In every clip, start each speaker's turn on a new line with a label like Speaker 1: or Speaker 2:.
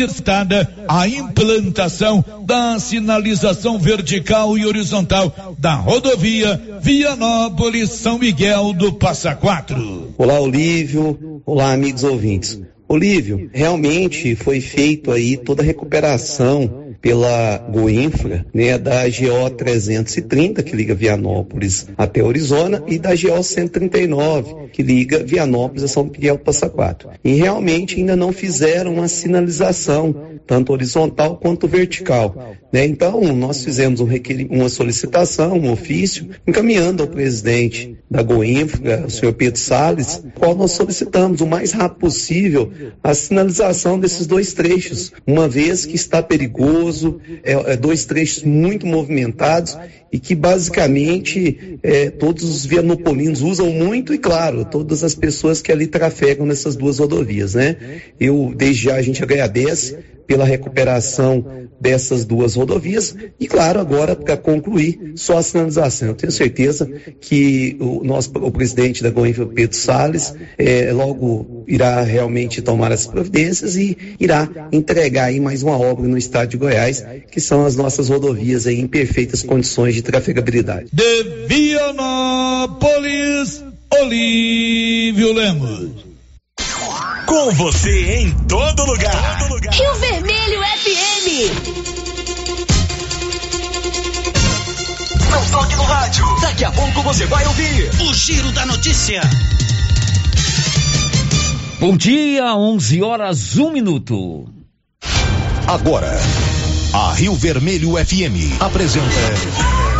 Speaker 1: Estada a implantação da sinalização vertical e horizontal da rodovia Vianópolis São Miguel do Passa Quatro.
Speaker 2: Olá, Olívio. Olá, amigos ouvintes. Olívio, realmente foi feito aí toda a recuperação pela Goinfra, né, da GO 330 que liga Vianópolis até Orizona e da GO 139 que liga Vianópolis a São Miguel Passa Quatro. E realmente ainda não fizeram uma sinalização tanto horizontal quanto vertical. Né? Então, nós fizemos um uma solicitação, um ofício, encaminhando ao presidente da Goinfra, o senhor Pedro Salles, qual nós solicitamos o mais rápido possível a sinalização desses dois trechos, uma vez que está perigoso, é, é dois trechos muito movimentados e que basicamente é, todos os vianopolinos usam muito e claro, todas as pessoas que ali trafegam nessas duas rodovias, né? Eu desde já a gente agradece pela recuperação dessas duas rodovias e, claro, agora para concluir, só a sinalização. Eu tenho certeza que o nosso o presidente da Goiânia, Pedro Salles, é, logo irá realmente tomar as providências e irá entregar aí mais uma obra no estado de Goiás, que são as nossas rodovias aí em perfeitas condições de trafegabilidade.
Speaker 1: De Vianópolis, Olívio Lemos.
Speaker 3: Com você em todo lugar. Todo lugar.
Speaker 4: Rio Vermelho FM.
Speaker 3: Não toque no rádio. Daqui a pouco você vai ouvir o Giro da Notícia.
Speaker 5: Bom dia, 11 horas, 1 minuto.
Speaker 3: Agora, a Rio Vermelho FM apresenta.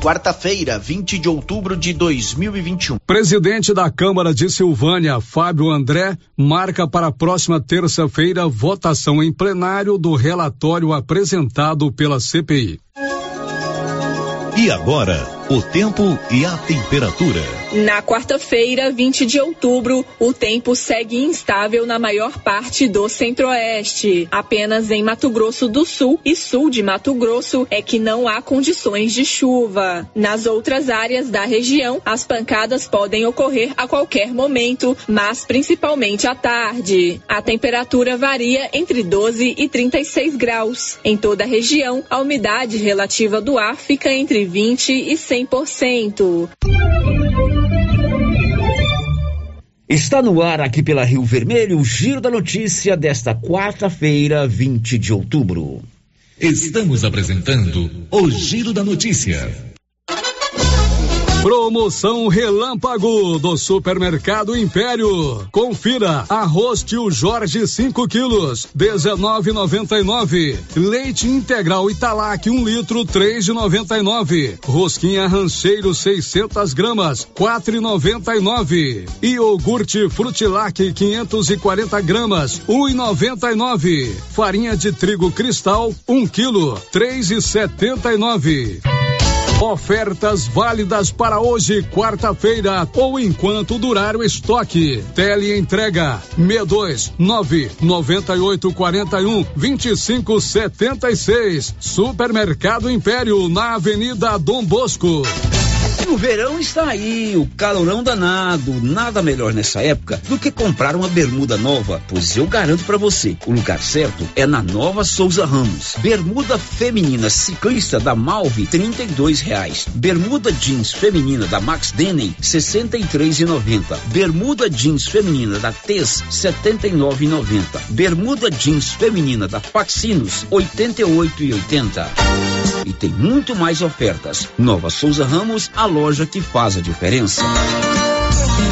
Speaker 6: Quarta-feira, 20 de outubro de 2021.
Speaker 7: Presidente da Câmara de Silvânia, Fábio André, marca para a próxima terça-feira votação em plenário do relatório apresentado pela CPI.
Speaker 3: E agora, o tempo e a temperatura.
Speaker 8: Na quarta-feira, 20 de outubro, o tempo segue instável na maior parte do centro-oeste. Apenas em Mato Grosso do Sul e sul de Mato Grosso é que não há condições de chuva. Nas outras áreas da região, as pancadas podem ocorrer a qualquer momento, mas principalmente à tarde. A temperatura varia entre 12 e 36 graus. Em toda a região, a umidade relativa do ar fica entre 20 e 100%.
Speaker 5: Está no ar aqui pela Rio Vermelho o Giro da Notícia desta quarta-feira, 20 de outubro.
Speaker 3: Estamos apresentando o Giro da Notícia.
Speaker 7: Promoção Relâmpago do Supermercado Império. Confira: arroz tio Jorge 5 quilos, 19,99. Leite integral Italac 1 um litro, 3,99. Rosquinha rancheiro 600 gramas, 4,99. Iogurte Frutilac 540 gramas, 1,99. Farinha de trigo cristal 1 um quilo, 3,79. Ofertas válidas para hoje, quarta-feira, ou enquanto durar o estoque. Tele entrega 62 9 98 41 25 76. Supermercado Império na Avenida Dom Bosco.
Speaker 5: O verão está aí, o calorão danado. Nada melhor nessa época do que comprar uma bermuda nova, pois eu garanto para você, o lugar certo é na Nova Souza Ramos. Bermuda feminina ciclista da Malve, trinta e reais. Bermuda jeans feminina da Max Denning, sessenta e e. Bermuda jeans feminina da Tez, setenta e e. Bermuda jeans feminina da Faxinos, oitenta e e. E tem muito mais ofertas. Nova Souza Ramos, a loja que faz a diferença.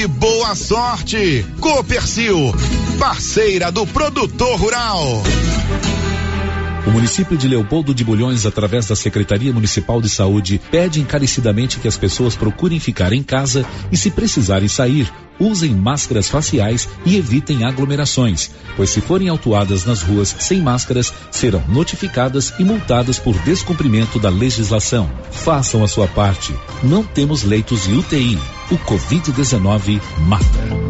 Speaker 9: e boa sorte. Copercil, parceira do produtor rural.
Speaker 10: O município de Leopoldo de Bulhões, através da Secretaria Municipal de Saúde, pede encarecidamente que as pessoas procurem ficar em casa e, se precisarem sair, usem máscaras faciais e evitem aglomerações, pois se forem autuadas nas ruas sem máscaras, serão notificadas e multadas por descumprimento da legislação. Façam a sua parte. Não temos leitos de UTI. O Covid-19 mata.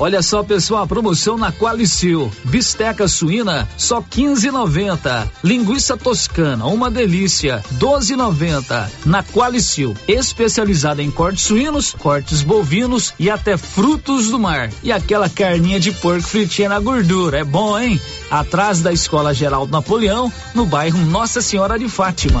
Speaker 11: Olha só, pessoal, a promoção na Qualicil. Bisteca suína, só 15,90. Linguiça toscana, uma delícia, 12,90. Na Qualicil, especializada em cortes suínos, cortes bovinos e até frutos do mar. E aquela carninha de porco fritinha na gordura, é bom, hein? Atrás da Escola Geraldo Napoleão, no bairro Nossa Senhora de Fátima.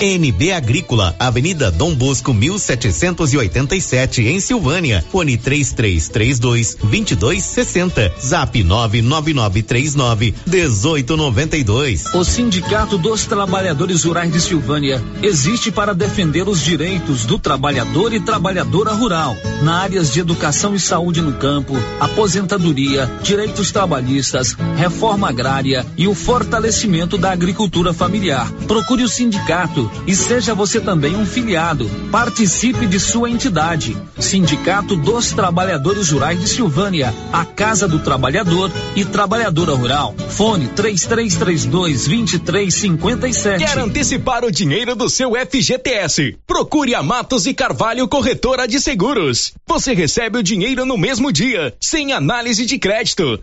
Speaker 12: NB Agrícola, Avenida Dom Bosco 1787 em Silvânia. Fone 3332 2260. Zap 99939 1892.
Speaker 11: O Sindicato dos Trabalhadores Rurais de Silvânia existe para defender os direitos do trabalhador e trabalhadora rural na áreas de educação e saúde no campo, aposentadoria, direitos trabalhistas, reforma agrária e o fortalecimento da agricultura familiar. Procure o sindicato e seja você também um filiado. Participe de sua entidade. Sindicato dos Trabalhadores Rurais de Silvânia, a Casa do Trabalhador e Trabalhadora Rural. Fone 3332 2357.
Speaker 13: Quer antecipar o dinheiro do seu FGTS? Procure a Matos e Carvalho Corretora de Seguros. Você recebe o dinheiro no mesmo dia, sem análise de crédito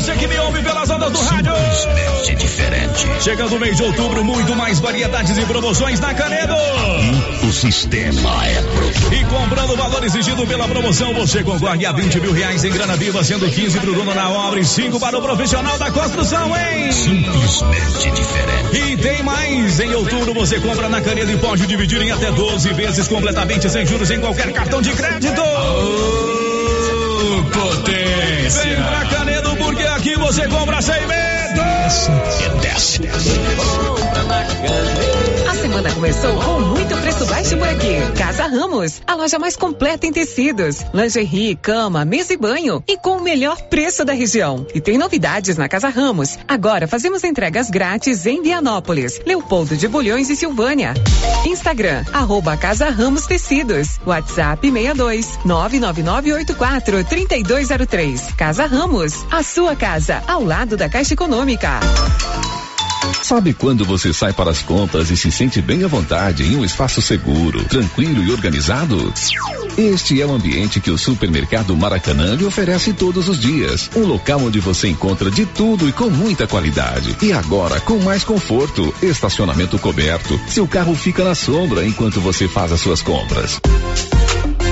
Speaker 14: você que me ouve pelas ondas do rádio.
Speaker 15: Simplesmente diferente.
Speaker 14: Chegando o mês de outubro, muito mais variedades e promoções na Canedo.
Speaker 15: O sistema é pronto.
Speaker 14: E comprando o valor exigido pela promoção, você concorre a 20 mil reais em grana viva, sendo 15 pro dono na obra e 5 para o profissional da construção, hein?
Speaker 15: Simplesmente diferente.
Speaker 14: E tem mais! Em outubro você compra na Canedo e pode dividir em até 12 vezes completamente sem juros em qualquer cartão de crédito.
Speaker 15: Oh, potência!
Speaker 14: Vem pra Canedo porque aqui você compra sem medo!
Speaker 15: E desce.
Speaker 16: A semana começou com muito preço baixo por aqui. Casa Ramos, a loja mais completa em tecidos, lingerie, cama, mesa e banho e com o melhor preço da região. E tem novidades na Casa Ramos. Agora fazemos entregas grátis em Vianópolis, Leopoldo de Bulhões e Silvânia. Instagram, arroba Casa Ramos Tecidos. WhatsApp 62 99984 3203. Casa Ramos, a sua casa, ao lado da Caixa Econômica.
Speaker 17: Sabe quando você sai para as compras e se sente bem à vontade em um espaço seguro, tranquilo e organizado? Este é o ambiente que o supermercado Maracanã lhe oferece todos os dias. Um local onde você encontra de tudo e com muita qualidade. E agora com mais conforto, estacionamento coberto. Seu carro fica na sombra enquanto você faz as suas compras.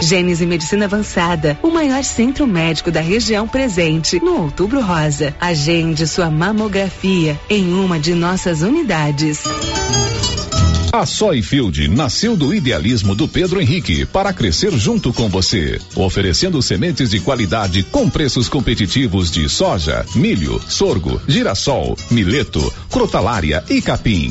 Speaker 16: Gênese Medicina Avançada, o maior centro médico da região presente no Outubro Rosa. Agende sua mamografia em uma de nossas unidades.
Speaker 17: A Soyfield nasceu do idealismo do Pedro Henrique para crescer junto com você, oferecendo sementes de qualidade com preços competitivos de soja, milho, sorgo, girassol, mileto, crotalária e capim.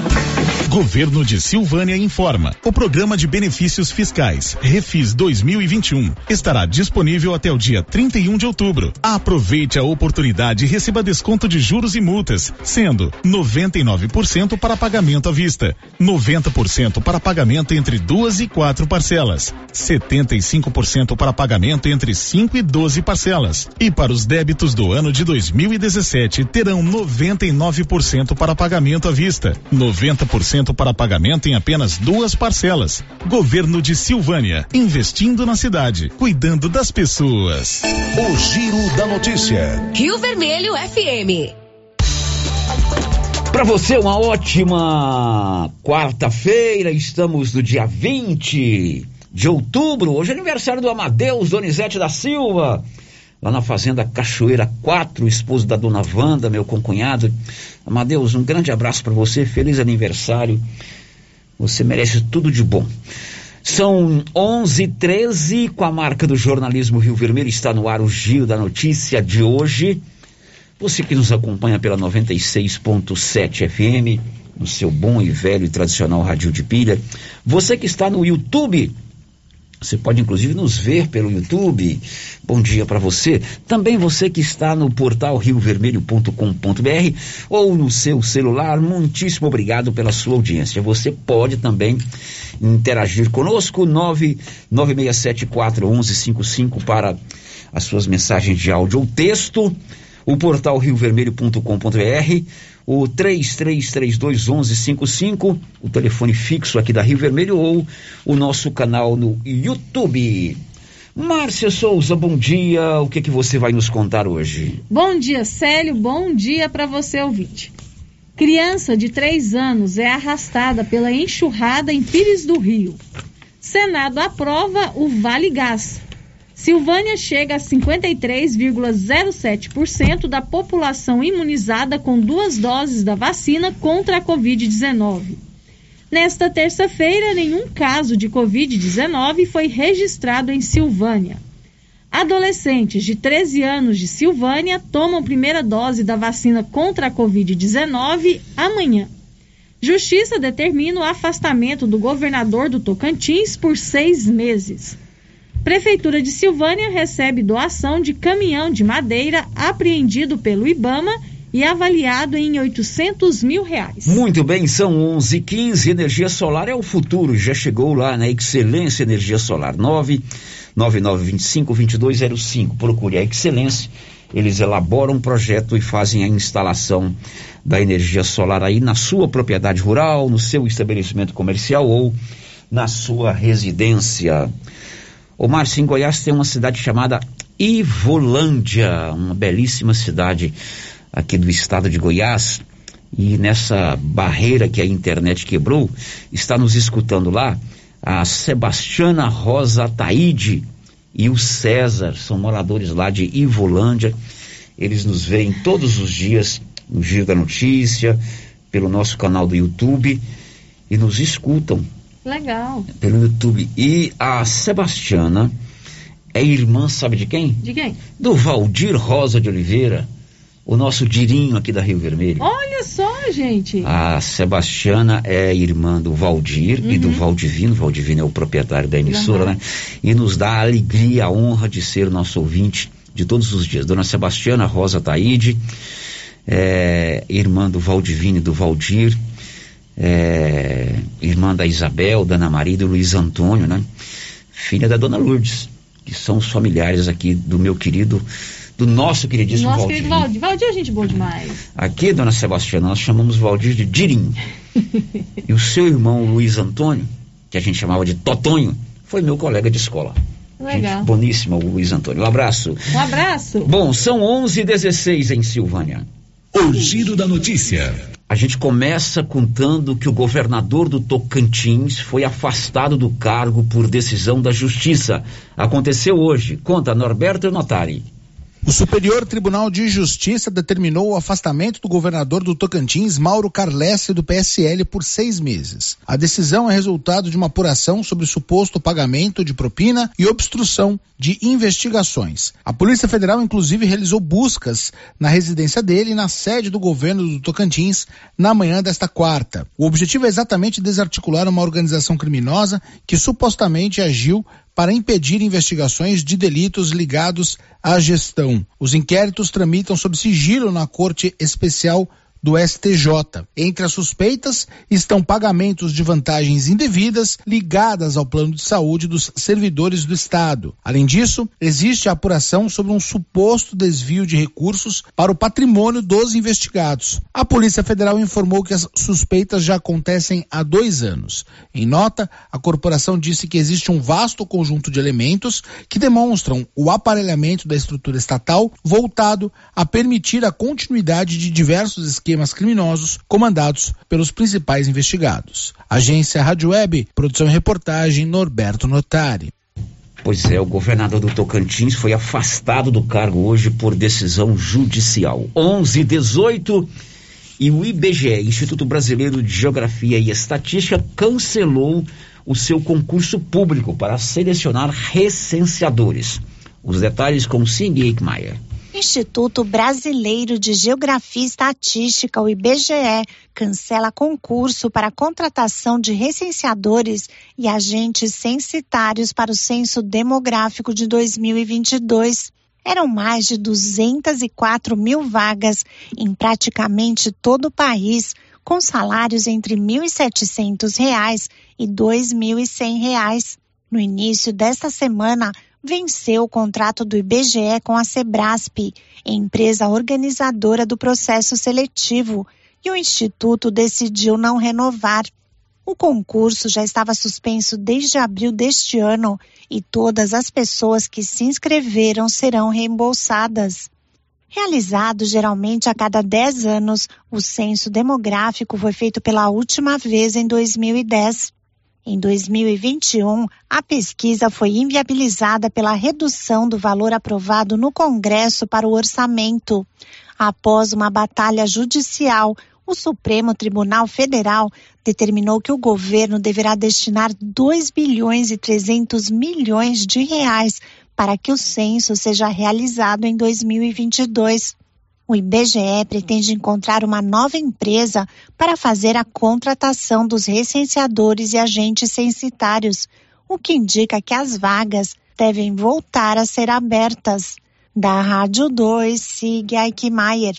Speaker 18: Governo de Silvânia informa. O programa de benefícios fiscais Refis 2021 estará disponível até o dia 31 de outubro. Aproveite a oportunidade e receba desconto de juros e multas, sendo 99% para pagamento à vista, 90% para pagamento entre duas e quatro parcelas, 75% para pagamento entre 5 e 12 parcelas. E para os débitos do ano de 2017 terão 99% para pagamento à vista, 90% para pagamento em apenas duas parcelas. Governo de Silvânia, investindo na cidade, cuidando das pessoas.
Speaker 15: O Giro da Notícia.
Speaker 4: Rio Vermelho FM.
Speaker 5: Para você, uma ótima quarta-feira. Estamos no dia 20 de outubro. Hoje é aniversário do Amadeus Donizete da Silva. Lá na Fazenda Cachoeira 4, esposo da dona Wanda, meu concunhado. Amadeus, um grande abraço para você. Feliz aniversário. Você merece tudo de bom. São 11 13 com a marca do jornalismo Rio Vermelho. Está no ar o Giro da Notícia de hoje. Você que nos acompanha pela 96.7 FM, no seu bom e velho e tradicional rádio de pilha. Você que está no YouTube, você pode inclusive nos ver pelo YouTube. Bom dia para você. Também você que está no portal riovermelho.com.br ou no seu celular, muitíssimo obrigado pela sua audiência. Você pode também interagir conosco 996741155 para as suas mensagens de áudio ou texto. O portal riovermelho.com.br o 33321155, o telefone fixo aqui da Rio Vermelho ou o nosso canal no YouTube. Márcia Souza, bom dia. O que que você vai nos contar hoje?
Speaker 19: Bom dia, Célio. Bom dia para você, ouvinte. Criança de 3 anos é arrastada pela enxurrada em Pires do Rio. Senado aprova o Vale Gás. Silvânia chega a 53,07% da população imunizada com duas doses da vacina contra a Covid-19. Nesta terça-feira, nenhum caso de Covid-19 foi registrado em Silvânia. Adolescentes de 13 anos de Silvânia tomam primeira dose da vacina contra a Covid-19 amanhã. Justiça determina o afastamento do governador do Tocantins por seis meses. Prefeitura de Silvânia recebe doação de caminhão de madeira apreendido pelo Ibama e avaliado em 800 mil reais.
Speaker 5: Muito bem, são 11 h 15 Energia solar é o futuro. Já chegou lá na Excelência Energia Solar 99925-2205. Procure a Excelência. Eles elaboram um projeto e fazem a instalação da energia solar aí na sua propriedade rural, no seu estabelecimento comercial ou na sua residência. O Márcio, em Goiás tem uma cidade chamada Ivolândia, uma belíssima cidade aqui do estado de Goiás, e nessa barreira que a internet quebrou, está nos escutando lá a Sebastiana Rosa Taide e o César, são moradores lá de Ivolândia. Eles nos veem todos os dias no Giro da Notícia, pelo nosso canal do YouTube e nos escutam.
Speaker 19: Legal.
Speaker 5: Pelo YouTube. E a Sebastiana é irmã, sabe de quem?
Speaker 19: De quem?
Speaker 5: Do Valdir Rosa de Oliveira o nosso Dirinho aqui da Rio Vermelho.
Speaker 19: Olha só, gente.
Speaker 5: A Sebastiana é irmã do Valdir uhum. e do uhum. Valdivino. O Valdivino é o proprietário da emissora, uhum. né? E nos dá a alegria, a honra de ser nosso ouvinte de todos os dias. Dona Sebastiana Rosa Taide, é, irmã do Valdivino e do Valdir, é, irmã da Isabel, da Ana Maria e do Luiz Antônio, né? Filha da Dona Lourdes, que são os familiares aqui do meu querido do nosso queridíssimo nosso Valdir.
Speaker 19: Querido Valdir. Valdir é gente boa demais.
Speaker 5: Aqui, dona Sebastiana, nós chamamos Valdir de Dirim. e o seu irmão Luiz Antônio, que a gente chamava de Totonho, foi meu colega de escola.
Speaker 19: Legal.
Speaker 5: Gente boníssima, o Luiz Antônio. Um abraço.
Speaker 19: Um abraço.
Speaker 5: Bom, são 11h16 em Silvânia.
Speaker 13: O giro da notícia.
Speaker 5: A gente começa contando que o governador do Tocantins foi afastado do cargo por decisão da Justiça. Aconteceu hoje. Conta, Norberto Notari.
Speaker 20: O Superior Tribunal de Justiça determinou o afastamento do governador do Tocantins, Mauro Carlesse, do PSL, por seis meses. A decisão é resultado de uma apuração sobre suposto pagamento de propina e obstrução de investigações. A Polícia Federal, inclusive, realizou buscas na residência dele e na sede do governo do Tocantins na manhã desta quarta. O objetivo é exatamente desarticular uma organização criminosa que supostamente agiu para impedir investigações de delitos ligados à gestão. Os inquéritos tramitam sob sigilo na Corte Especial do STJ. Entre as suspeitas estão pagamentos de vantagens indevidas ligadas ao plano de saúde dos servidores do Estado. Além disso, existe a apuração sobre um suposto desvio de recursos para o patrimônio dos investigados. A Polícia Federal informou que as suspeitas já acontecem há dois anos. Em nota, a corporação disse que existe um vasto conjunto de elementos que demonstram o aparelhamento da estrutura estatal voltado a permitir a continuidade de diversos esquemas esquemas criminosos comandados pelos principais investigados. Agência Rádio Web, produção e reportagem Norberto Notari.
Speaker 5: Pois é, o governador do Tocantins foi afastado do cargo hoje por decisão judicial. 11 18 e o IBGE, Instituto Brasileiro de Geografia e Estatística, cancelou o seu concurso público para selecionar recenseadores. Os detalhes com Cindy Eichmeier.
Speaker 21: Instituto Brasileiro de Geografia e Estatística, o IBGE, cancela concurso para contratação de recenseadores e agentes censitários para o Censo Demográfico de 2022. Eram mais de 204 mil vagas em praticamente todo o país, com salários entre R$ 1.700 e R$ 2.100. No início desta semana, venceu o contrato do IBGE com a Sebrasp, empresa organizadora do processo seletivo, e o Instituto decidiu não renovar. O concurso já estava suspenso desde abril deste ano e todas as pessoas que se inscreveram serão reembolsadas. Realizado geralmente a cada 10 anos, o censo demográfico foi feito pela última vez em 2010. Em 2021, a pesquisa foi inviabilizada pela redução do valor aprovado no Congresso para o orçamento. Após uma batalha judicial, o Supremo Tribunal Federal determinou que o governo deverá destinar 2 bilhões e 300 milhões de reais para que o censo seja realizado em 2022. O IBGE pretende encontrar uma nova empresa para fazer a contratação dos recenseadores e agentes censitários, o que indica que as vagas devem voltar a ser abertas. Da Rádio 2, siga Aikmaier.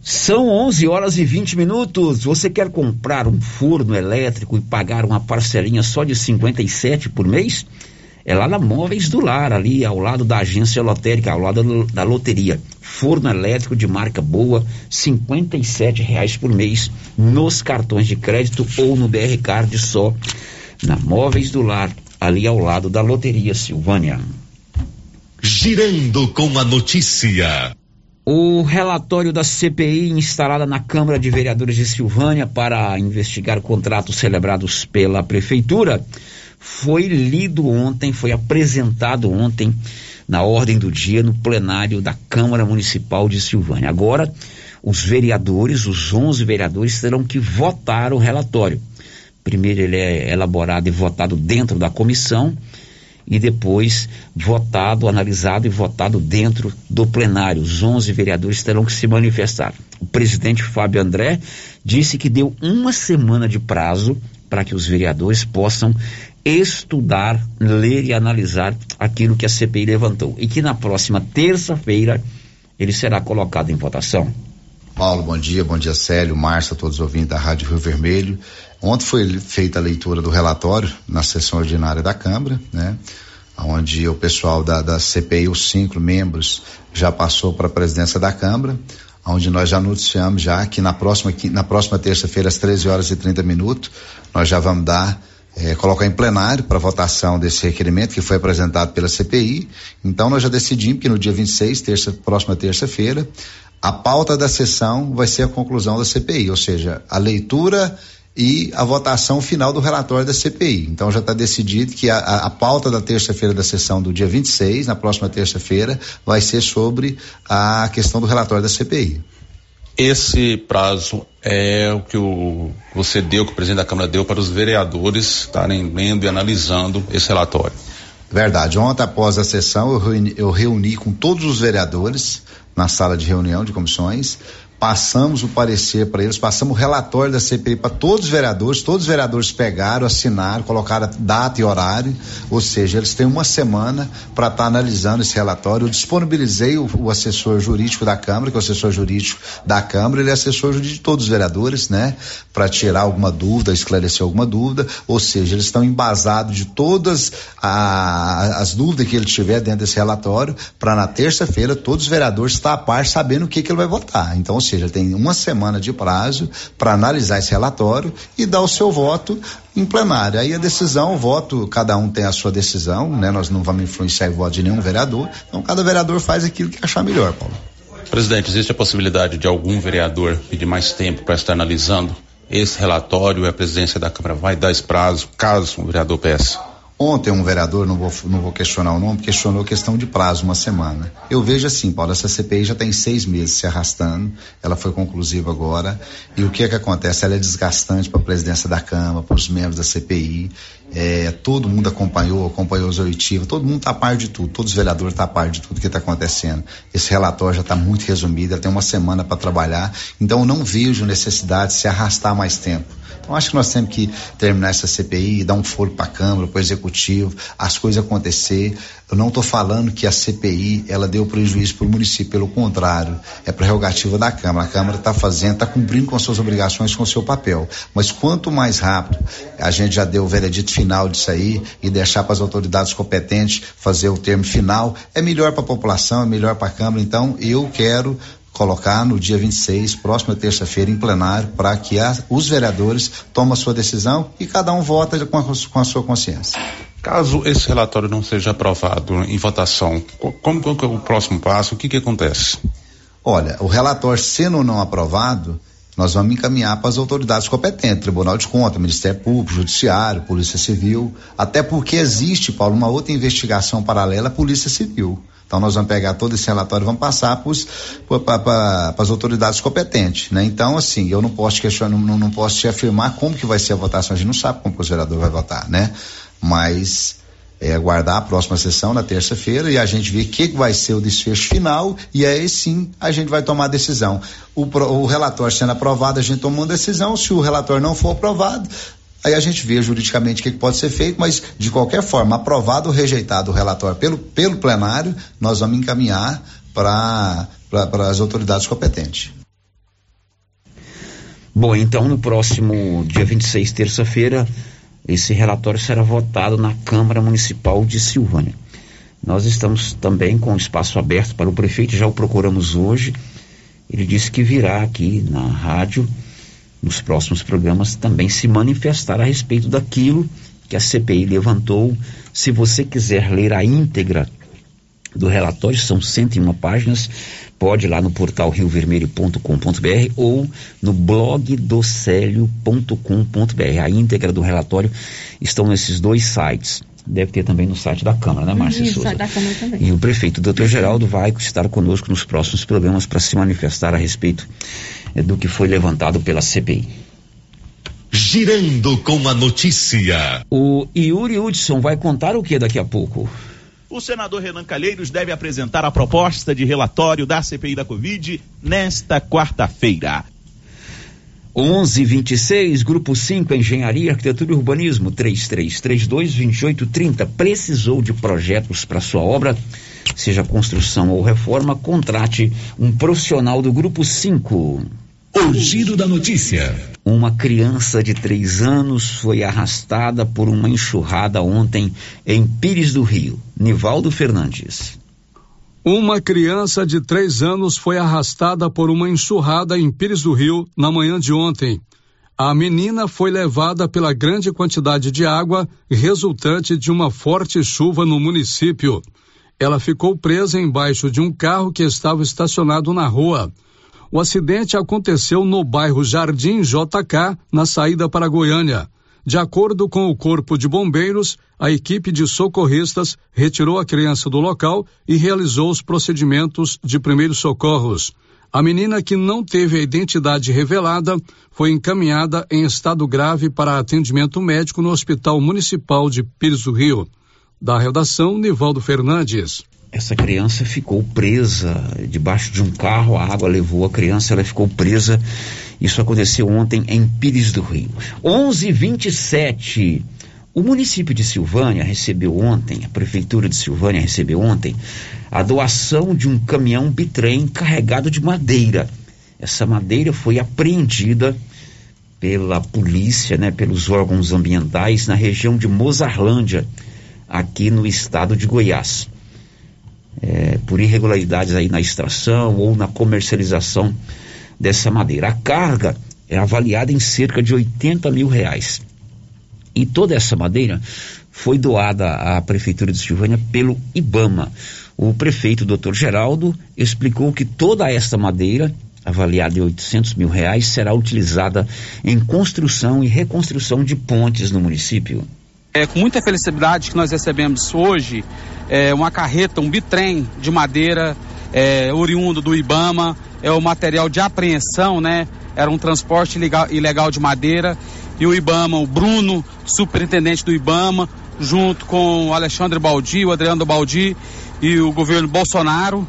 Speaker 5: São 11 horas e 20 minutos. Você quer comprar um forno elétrico e pagar uma parcelinha só de 57 por mês? É lá na Móveis do Lar, ali ao lado da agência lotérica, ao lado da loteria. Forno elétrico de marca boa, R$ reais por mês nos cartões de crédito ou no BR Card só. Na Móveis do Lar, ali ao lado da loteria Silvânia.
Speaker 13: Girando com a notícia.
Speaker 5: O relatório da CPI instalada na Câmara de Vereadores de Silvânia para investigar contratos celebrados pela Prefeitura foi lido ontem, foi apresentado ontem na ordem do dia no plenário da Câmara Municipal de Silvânia. Agora, os vereadores, os 11 vereadores, terão que votar o relatório. Primeiro, ele é elaborado e votado dentro da comissão e depois votado, analisado e votado dentro do plenário. Os 11 vereadores terão que se manifestar. O presidente Fábio André disse que deu uma semana de prazo para que os vereadores possam estudar, ler e analisar aquilo que a CPI levantou e que na próxima terça-feira ele será colocado em votação.
Speaker 22: Paulo, bom dia, bom dia Célio, Márcia, todos os ouvintes da Rádio Rio Vermelho. Ontem foi feita a leitura do relatório na sessão ordinária da Câmara, né? Onde o pessoal da, da CPI, os cinco membros, já passou para a presidência da Câmara, onde nós já anunciamos já que na próxima, na próxima terça-feira, às 13 horas e 30 minutos, nós já vamos dar é, colocar em plenário para votação desse requerimento que foi apresentado pela CPI. Então nós já decidimos que no dia 26, terça, próxima terça-feira, a pauta da sessão vai ser a conclusão da CPI, ou seja, a leitura e a votação final do relatório da CPI. Então já está decidido que a, a, a pauta da terça-feira da sessão do dia 26, na próxima terça-feira, vai ser sobre a questão do relatório da CPI.
Speaker 23: Esse prazo é o que o, você deu, que o presidente da Câmara deu para os vereadores estarem lendo e analisando esse relatório.
Speaker 22: Verdade. Ontem, após a sessão, eu reuni, eu reuni com todos os vereadores na sala de reunião de comissões passamos o parecer para eles, passamos o relatório da CPI para todos os vereadores, todos os vereadores pegaram, assinaram, colocaram data e horário, ou seja, eles têm uma semana para estar tá analisando esse relatório. Eu disponibilizei o, o, assessor jurídico da Câmara, que é o assessor jurídico da Câmara, ele é assessor jurídico de todos os vereadores, né? Para tirar alguma dúvida, esclarecer alguma dúvida, ou seja, eles estão embasados de todas a, as dúvidas que ele tiver dentro desse relatório, para na terça-feira todos os vereadores estar a par sabendo o que, que ele vai votar. Então, seja, tem uma semana de prazo para analisar esse relatório e dar o seu voto em plenário. Aí a decisão, o voto, cada um tem a sua decisão, né? Nós não vamos influenciar o voto de nenhum vereador. Então cada vereador faz aquilo que achar melhor, Paulo.
Speaker 23: Presidente, existe a possibilidade de algum vereador pedir mais tempo para estar analisando esse relatório e a presidência da Câmara vai dar esse prazo, caso o vereador peça?
Speaker 22: Ontem um vereador, não vou, não vou questionar o nome, questionou a questão de prazo, uma semana. Eu vejo assim, Paulo, essa CPI já tem seis meses se arrastando, ela foi conclusiva agora, e o que é que acontece? Ela é desgastante para a presidência da Câmara, para os membros da CPI, é, todo mundo acompanhou, acompanhou os oitivos, todo mundo está a par de tudo, todos os vereadores estão tá a par de tudo que está acontecendo. Esse relatório já está muito resumido, ela tem uma semana para trabalhar, então eu não vejo necessidade de se arrastar mais tempo. Então acho que nós temos que terminar essa CPI, dar um foro para a Câmara, para o Executivo, as coisas acontecer. Eu não estou falando que a CPI ela deu prejuízo para o município, pelo contrário, é prerrogativa da Câmara. A Câmara está fazendo, está cumprindo com as suas obrigações, com o seu papel. Mas quanto mais rápido a gente já deu o veredito final disso aí e deixar para as autoridades competentes fazer o termo final, é melhor para a população, é melhor para a Câmara. Então eu quero colocar no dia 26, próxima terça-feira, em plenário, para que a, os vereadores tomem a sua decisão e cada um vota com a, com a sua consciência.
Speaker 23: Caso esse relatório não seja aprovado em votação, como, é o próximo passo? O que, que acontece?
Speaker 22: Olha, o relatório sendo ou não aprovado, nós vamos encaminhar para as autoridades competentes, Tribunal de Contas, Ministério Público, Judiciário, Polícia Civil, até porque existe, Paulo, uma outra investigação paralela à Polícia Civil. Então nós vamos pegar todo esse relatório e vamos passar para as autoridades competentes, né? Então, assim, eu não posso questionar, não, não posso te afirmar como que vai ser a votação, a gente não sabe como o vereador vai votar, né? Mas é, aguardar a próxima sessão na terça-feira e a gente ver o que vai ser o desfecho final e aí sim a gente vai tomar a decisão. O, o relatório sendo aprovado, a gente toma uma decisão. Se o relatório não for aprovado, aí a gente vê juridicamente o que, que pode ser feito, mas de qualquer forma, aprovado ou rejeitado o relatório pelo, pelo plenário, nós vamos encaminhar para as autoridades competentes.
Speaker 5: Bom, então no próximo dia 26, terça-feira, esse relatório será votado na Câmara Municipal de Silvânia. Nós estamos também com espaço aberto para o prefeito, já o procuramos hoje. Ele disse que virá aqui na rádio, nos próximos programas, também se manifestar a respeito daquilo que a CPI levantou. Se você quiser ler a íntegra do relatório, são 101 páginas, pode ir lá no portal riovermelho.com.br ou no blog docélio.com.br. A íntegra do relatório estão nesses dois sites. Deve ter também no site da Câmara, né, Márcia
Speaker 19: Isso,
Speaker 5: Souza?
Speaker 19: site da Câmara também.
Speaker 5: E o prefeito, o doutor Geraldo, vai estar conosco nos próximos programas para se manifestar a respeito do que foi levantado pela CPI.
Speaker 13: Girando com a notícia.
Speaker 5: O Yuri Hudson vai contar o que daqui a pouco?
Speaker 24: O senador Renan Calheiros deve apresentar a proposta de relatório da CPI da Covid nesta quarta-feira.
Speaker 5: 1126, Grupo 5, Engenharia, Arquitetura e Urbanismo, 3332-2830. Precisou de projetos para sua obra? Seja construção ou reforma, contrate um profissional do Grupo 5.
Speaker 13: O giro da notícia.
Speaker 5: Uma criança de três anos foi arrastada por uma enxurrada ontem em Pires do Rio. Nivaldo Fernandes.
Speaker 7: Uma criança de três anos foi arrastada por uma enxurrada em Pires do Rio na manhã de ontem. A menina foi levada pela grande quantidade de água resultante de uma forte chuva no município. Ela ficou presa embaixo de um carro que estava estacionado na rua. O acidente aconteceu no bairro Jardim JK, na saída para Goiânia. De acordo com o Corpo de Bombeiros, a equipe de socorristas retirou a criança do local e realizou os procedimentos de primeiros socorros. A menina, que não teve a identidade revelada, foi encaminhada em estado grave para atendimento médico no Hospital Municipal de Pires do Rio. Da redação, Nivaldo Fernandes.
Speaker 5: Essa criança ficou presa debaixo de um carro, a água levou a criança, ela ficou presa. Isso aconteceu ontem em Pires do Rio. 11:27. O município de Silvânia recebeu ontem, a prefeitura de Silvânia recebeu ontem a doação de um caminhão bitrem carregado de madeira. Essa madeira foi apreendida pela polícia, né, pelos órgãos ambientais na região de Mozarlândia, aqui no estado de Goiás é, por irregularidades aí na extração ou na comercialização dessa madeira. A carga é avaliada em cerca de 80 mil reais. E toda essa madeira foi doada à Prefeitura de Silvânia pelo IBAMA. O prefeito, doutor Geraldo, explicou que toda essa madeira, avaliada em 800 mil reais, será utilizada em construção e reconstrução de pontes no município.
Speaker 25: É com muita felicidade que nós recebemos hoje é, uma carreta, um bitrem de madeira é, oriundo do Ibama, é o material de apreensão, né? Era um transporte ilegal, ilegal de madeira e o Ibama, o Bruno, superintendente do Ibama, junto com o Alexandre Baldi, o Adriano Baldi e o governo Bolsonaro,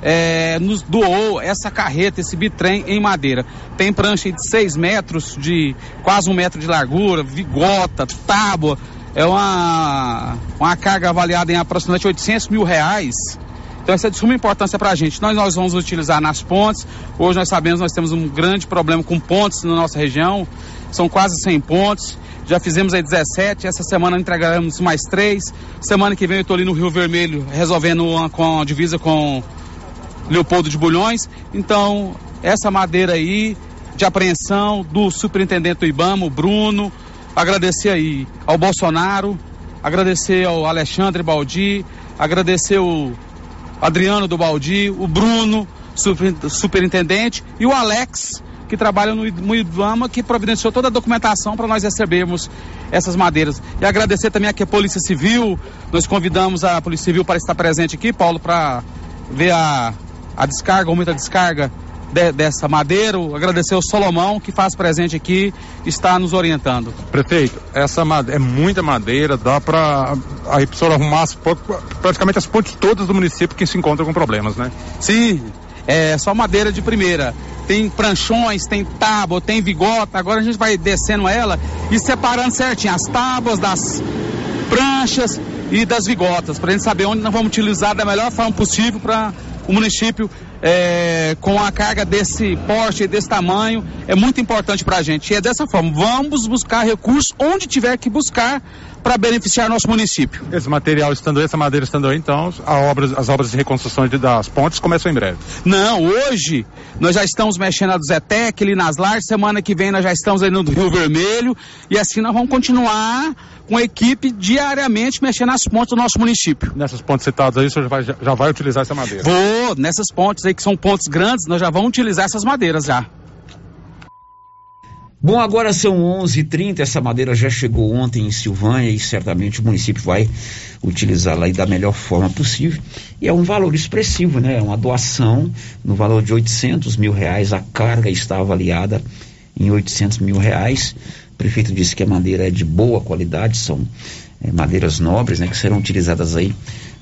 Speaker 25: é, nos doou essa carreta, esse bitrem em madeira. Tem prancha de 6 metros, de quase um metro de largura, vigota, tábua, é uma, uma carga avaliada em aproximadamente 800 mil reais. Então isso é de suma importância para a gente. Nós, nós vamos utilizar nas pontes. Hoje nós sabemos nós temos um grande problema com pontes na nossa região. São quase 100 pontes. Já fizemos aí 17. Essa semana entregaremos mais três. Semana que vem eu estou ali no Rio Vermelho resolvendo uma, com a divisa com Leopoldo de Bulhões. Então essa madeira aí de apreensão do superintendente do IBAMA, o Bruno, agradecer aí ao Bolsonaro, agradecer ao Alexandre Baldi, agradecer o Adriano do Baldi, o Bruno, super, superintendente, e o Alex, que trabalham no, no IBAMA, que providenciou toda a documentação para nós recebermos essas madeiras. E agradecer também aqui a Polícia Civil, nós convidamos a Polícia Civil para estar presente aqui, Paulo, para ver a, a descarga, o aumento da descarga de, dessa madeira. Agradecer ao Solomão, que faz presente aqui, está nos orientando.
Speaker 26: Prefeito, essa madeira, é muita madeira, dá para a pessoa arrumar as, praticamente as pontes todas do município que se encontram com problemas, né?
Speaker 25: Sim, é só madeira de primeira. Tem pranchões, tem tábua, tem vigota. Agora a gente vai descendo ela e separando certinho as tábuas das pranchas e das vigotas, para a gente saber onde nós vamos utilizar da melhor forma possível para o município é, com a carga desse porte, desse tamanho, é muito importante para a gente. E é dessa forma, vamos buscar recursos onde tiver que buscar para beneficiar nosso município.
Speaker 26: Esse material estando aí, essa madeira estando aí, então obra, as obras de reconstrução de, das pontes começam em breve.
Speaker 25: Não, hoje nós já estamos mexendo na do Zetec, ali nas Lares, semana que vem nós já estamos aí no Rio Vermelho e assim nós vamos continuar com a equipe diariamente mexendo nas pontes do nosso município.
Speaker 26: Nessas pontes citadas aí, o senhor já vai, já vai utilizar essa madeira?
Speaker 25: Vou, nessas pontes aí que são pontes grandes, nós já vamos utilizar essas madeiras já.
Speaker 5: Bom, agora são 11:30. h 30 essa madeira já chegou ontem em Silvânia e certamente o município vai utilizá-la da melhor forma possível. E é um valor expressivo, né? É uma doação no valor de 800 mil reais. A carga está avaliada em 800 mil reais. O prefeito disse que a madeira é de boa qualidade, são é, madeiras nobres, né? Que serão utilizadas aí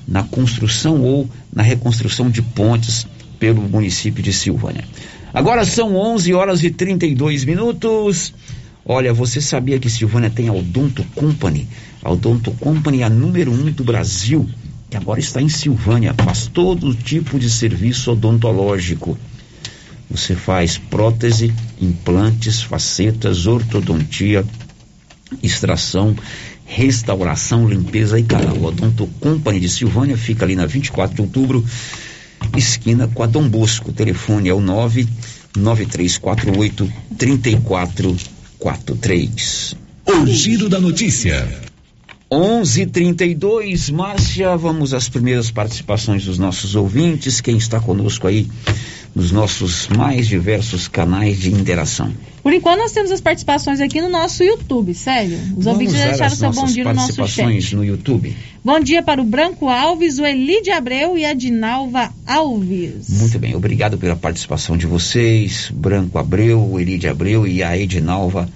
Speaker 5: na construção ou na reconstrução de pontes pelo município de Silvânia. Agora são 11 horas e 32 minutos. Olha, você sabia que Silvânia tem a Odonto Company? A Odonto Company é a número um do Brasil, que agora está em Silvânia, faz todo tipo de serviço odontológico. Você faz prótese, implantes, facetas, ortodontia, extração, restauração, limpeza e canal. A Odonto Company de Silvânia fica ali na 24 de outubro, esquina com a Dom Bosco. O telefone é o 99348 3443.
Speaker 13: O giro da notícia.
Speaker 5: 11:32, Márcia, vamos às primeiras participações dos nossos ouvintes. Quem está conosco aí nos nossos mais diversos canais de interação?
Speaker 19: Por enquanto nós temos as participações aqui no nosso YouTube, sério. Os
Speaker 5: Vamos
Speaker 19: ouvintes já deixaram seu bom dia no nosso
Speaker 5: participações
Speaker 19: chat.
Speaker 5: no YouTube.
Speaker 19: Bom dia para o Branco Alves, o Elide Abreu e a Dinalva Alves.
Speaker 5: Muito bem, obrigado pela participação de vocês, Branco Abreu, o Elide Abreu e a Edinalva.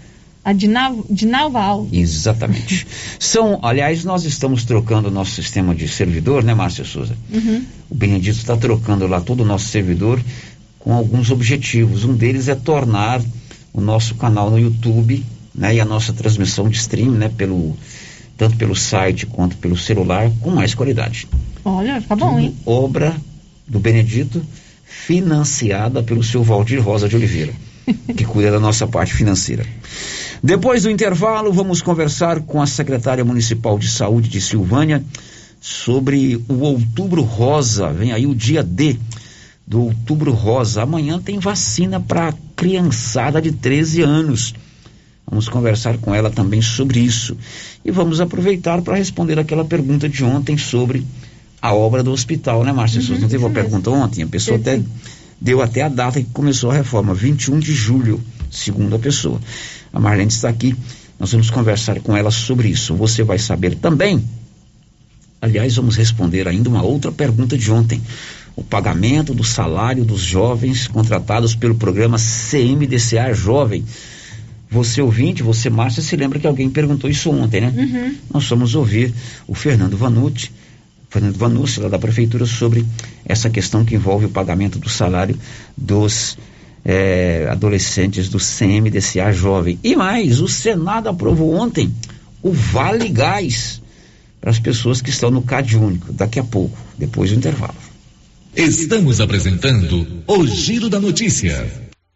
Speaker 19: A Dinalva Alves.
Speaker 5: Exatamente. São, aliás, nós estamos trocando o nosso sistema de servidor, né, Márcia Souza?
Speaker 19: Uhum.
Speaker 5: O Benedito está trocando lá todo o nosso servidor com alguns objetivos. Um deles é tornar o nosso canal no YouTube, né, e a nossa transmissão de stream, né, pelo tanto pelo site quanto pelo celular, com mais qualidade.
Speaker 19: Olha, tá bom, hein?
Speaker 5: Obra do Benedito, financiada pelo seu Valdir Rosa de Oliveira, que cuida da nossa parte financeira. Depois do intervalo, vamos conversar com a secretária municipal de saúde de Silvânia sobre o Outubro Rosa. Vem aí o dia D do Outubro Rosa. Amanhã tem vacina para criançada de 13 anos. Vamos conversar com ela também sobre isso. E vamos aproveitar para responder aquela pergunta de ontem sobre a obra do hospital, né, Márcia Souza? Não teve uma pergunta ontem? A pessoa até deu até a data que começou a reforma, 21 de julho, segundo a pessoa. A Marlene está aqui, nós vamos conversar com ela sobre isso. Você vai saber também. Aliás, vamos responder ainda uma outra pergunta de ontem. O pagamento do salário dos jovens contratados pelo programa CMDCA Jovem. Você ouvinte, você Márcia, se lembra que alguém perguntou isso ontem, né?
Speaker 19: Uhum.
Speaker 5: Nós vamos ouvir o Fernando Vanucci, Fernando Vanucci, lá da Prefeitura, sobre essa questão que envolve o pagamento do salário dos eh, adolescentes do CMDCA Jovem. E mais, o Senado aprovou ontem o Vale Gás para as pessoas que estão no CAD único, daqui a pouco, depois do intervalo.
Speaker 13: Estamos apresentando o Giro da Notícia.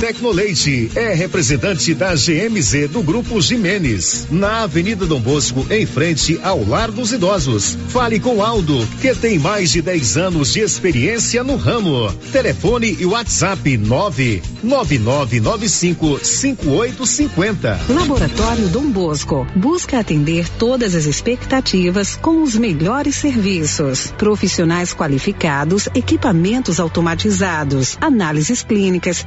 Speaker 27: Tecnoleite é representante da GMZ do Grupo Jimenez, na Avenida Dom Bosco, em frente ao Lar dos Idosos. Fale com Aldo, que tem mais de 10 anos de experiência no ramo. Telefone e WhatsApp 99995 5850.
Speaker 28: Laboratório Dom Bosco busca atender todas as expectativas com os melhores serviços. Profissionais qualificados, equipamentos automatizados, análises clínicas,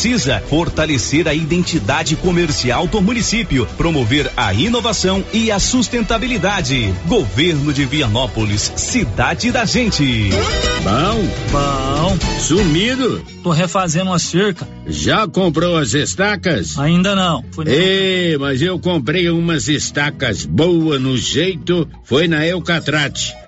Speaker 14: precisa fortalecer a identidade comercial do município, promover a inovação e a sustentabilidade. Governo de Vianópolis, cidade da gente.
Speaker 29: Bom, bom. Sumido.
Speaker 30: Tô refazendo uma cerca.
Speaker 29: Já comprou as estacas?
Speaker 30: Ainda não.
Speaker 29: Ei, mas eu comprei umas estacas boas no jeito. Foi na Eucatrate.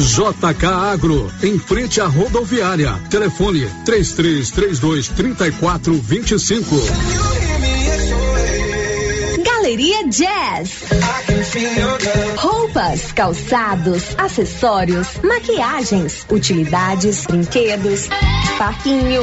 Speaker 7: JK Agro, em frente à rodoviária. Telefone 3332 3425.
Speaker 4: Galeria Jazz. Roupas, calçados, acessórios, maquiagens, utilidades, brinquedos, parquinho.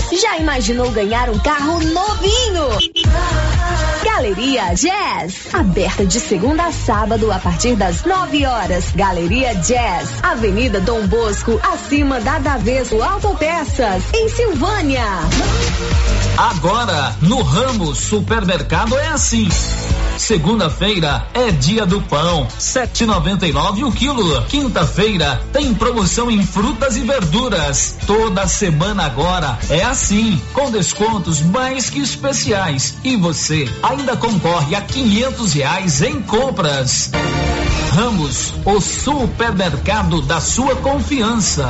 Speaker 4: Já imaginou ganhar um carro novinho? Galeria Jazz, aberta de segunda a sábado a partir das 9 horas. Galeria Jazz, Avenida Dom Bosco, acima da Daveso Autopeças, em Silvânia.
Speaker 11: Agora, no Ramos Supermercado é assim. Segunda-feira é dia do pão, 7,99 o quilo. Quinta-feira tem promoção em frutas e verduras. Toda semana agora é assim, com descontos mais que especiais. E você ainda concorre a 500 reais em compras. Ramos, o supermercado da sua confiança.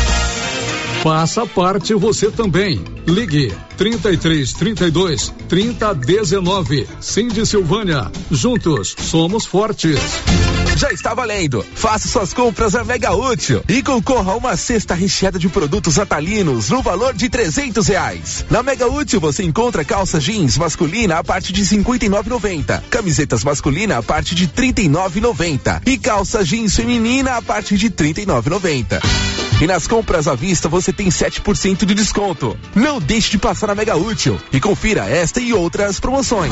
Speaker 7: Faça parte você também. Ligue 33 32 30 19. Cindy Silvânia. Juntos somos fortes.
Speaker 31: Já está valendo. Faça suas compras a Mega Útil e concorra a uma cesta recheada de produtos natalinos no valor de trezentos reais. Na Mega Útil você encontra calça jeans masculina a partir de cinquenta e nove noventa, camisetas masculina a partir de trinta e nove noventa calça jeans feminina a partir de trinta e nas compras à vista você tem 7% de desconto. Não deixe de passar na Mega Útil e confira esta e outras promoções.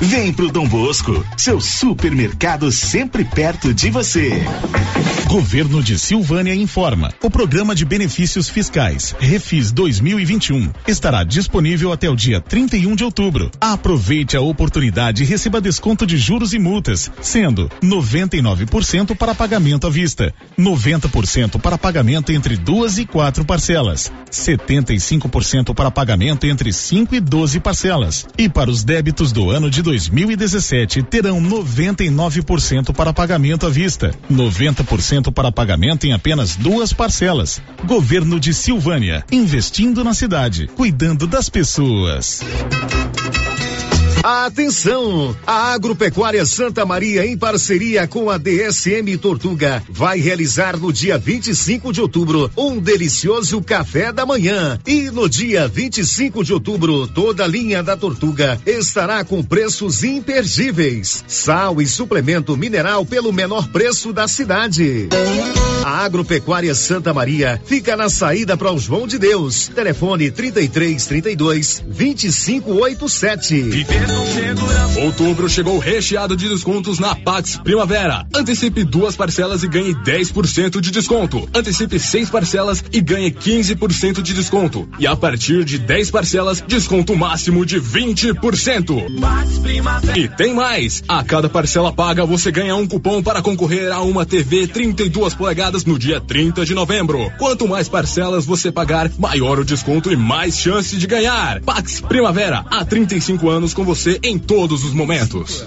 Speaker 32: Vem pro Dom Bosco, seu supermercado sempre perto de você.
Speaker 18: Governo de Silvânia informa. O programa de benefícios fiscais Refis 2021 estará disponível até o dia 31 de outubro. Aproveite a oportunidade e receba desconto de juros e multas, sendo 99% para pagamento à vista, 90% para pagamento entre duas e quatro parcelas, 75% para pagamento entre 5 e 12 parcelas. E para os débitos do ano de 2017 terão 99% para pagamento à vista, 90% para pagamento em apenas duas parcelas. Governo de Silvânia, investindo na cidade, cuidando das pessoas.
Speaker 27: Atenção! A Agropecuária Santa Maria, em parceria com a DSM Tortuga, vai realizar no dia 25 de outubro um delicioso café da manhã. E no dia 25 de outubro, toda a linha da Tortuga estará com preços imperdíveis. Sal e suplemento mineral pelo menor preço da cidade. A Agropecuária Santa Maria fica na saída para o João de Deus. Telefone 33 32 2587.
Speaker 33: Outubro chegou recheado de descontos na Pax Primavera. Antecipe duas parcelas e ganhe 10% de desconto. Antecipe seis parcelas e ganhe 15% de desconto. E a partir de 10 parcelas, desconto máximo de 20%. E tem mais! A cada parcela paga, você ganha um cupom para concorrer a uma TV 32 polegadas no dia 30 de novembro. Quanto mais parcelas você pagar, maior o desconto e mais chance de ganhar. Pax Primavera, há 35 anos com você em todos os momentos.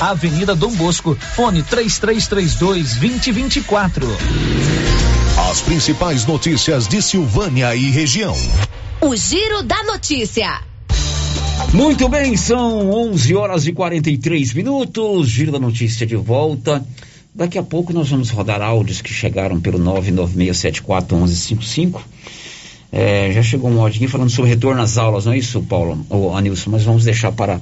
Speaker 11: Avenida Dom Bosco, fone 3332 2024.
Speaker 27: As principais notícias de Silvânia e região.
Speaker 4: O Giro da Notícia.
Speaker 5: Muito bem, são 11 horas e 43 minutos. Giro da notícia de volta. Daqui a pouco nós vamos rodar áudios que chegaram pelo 996741155. É, já chegou um áudio falando sobre retorno às aulas, não é isso, Paulo? Ou Anilson, mas vamos deixar para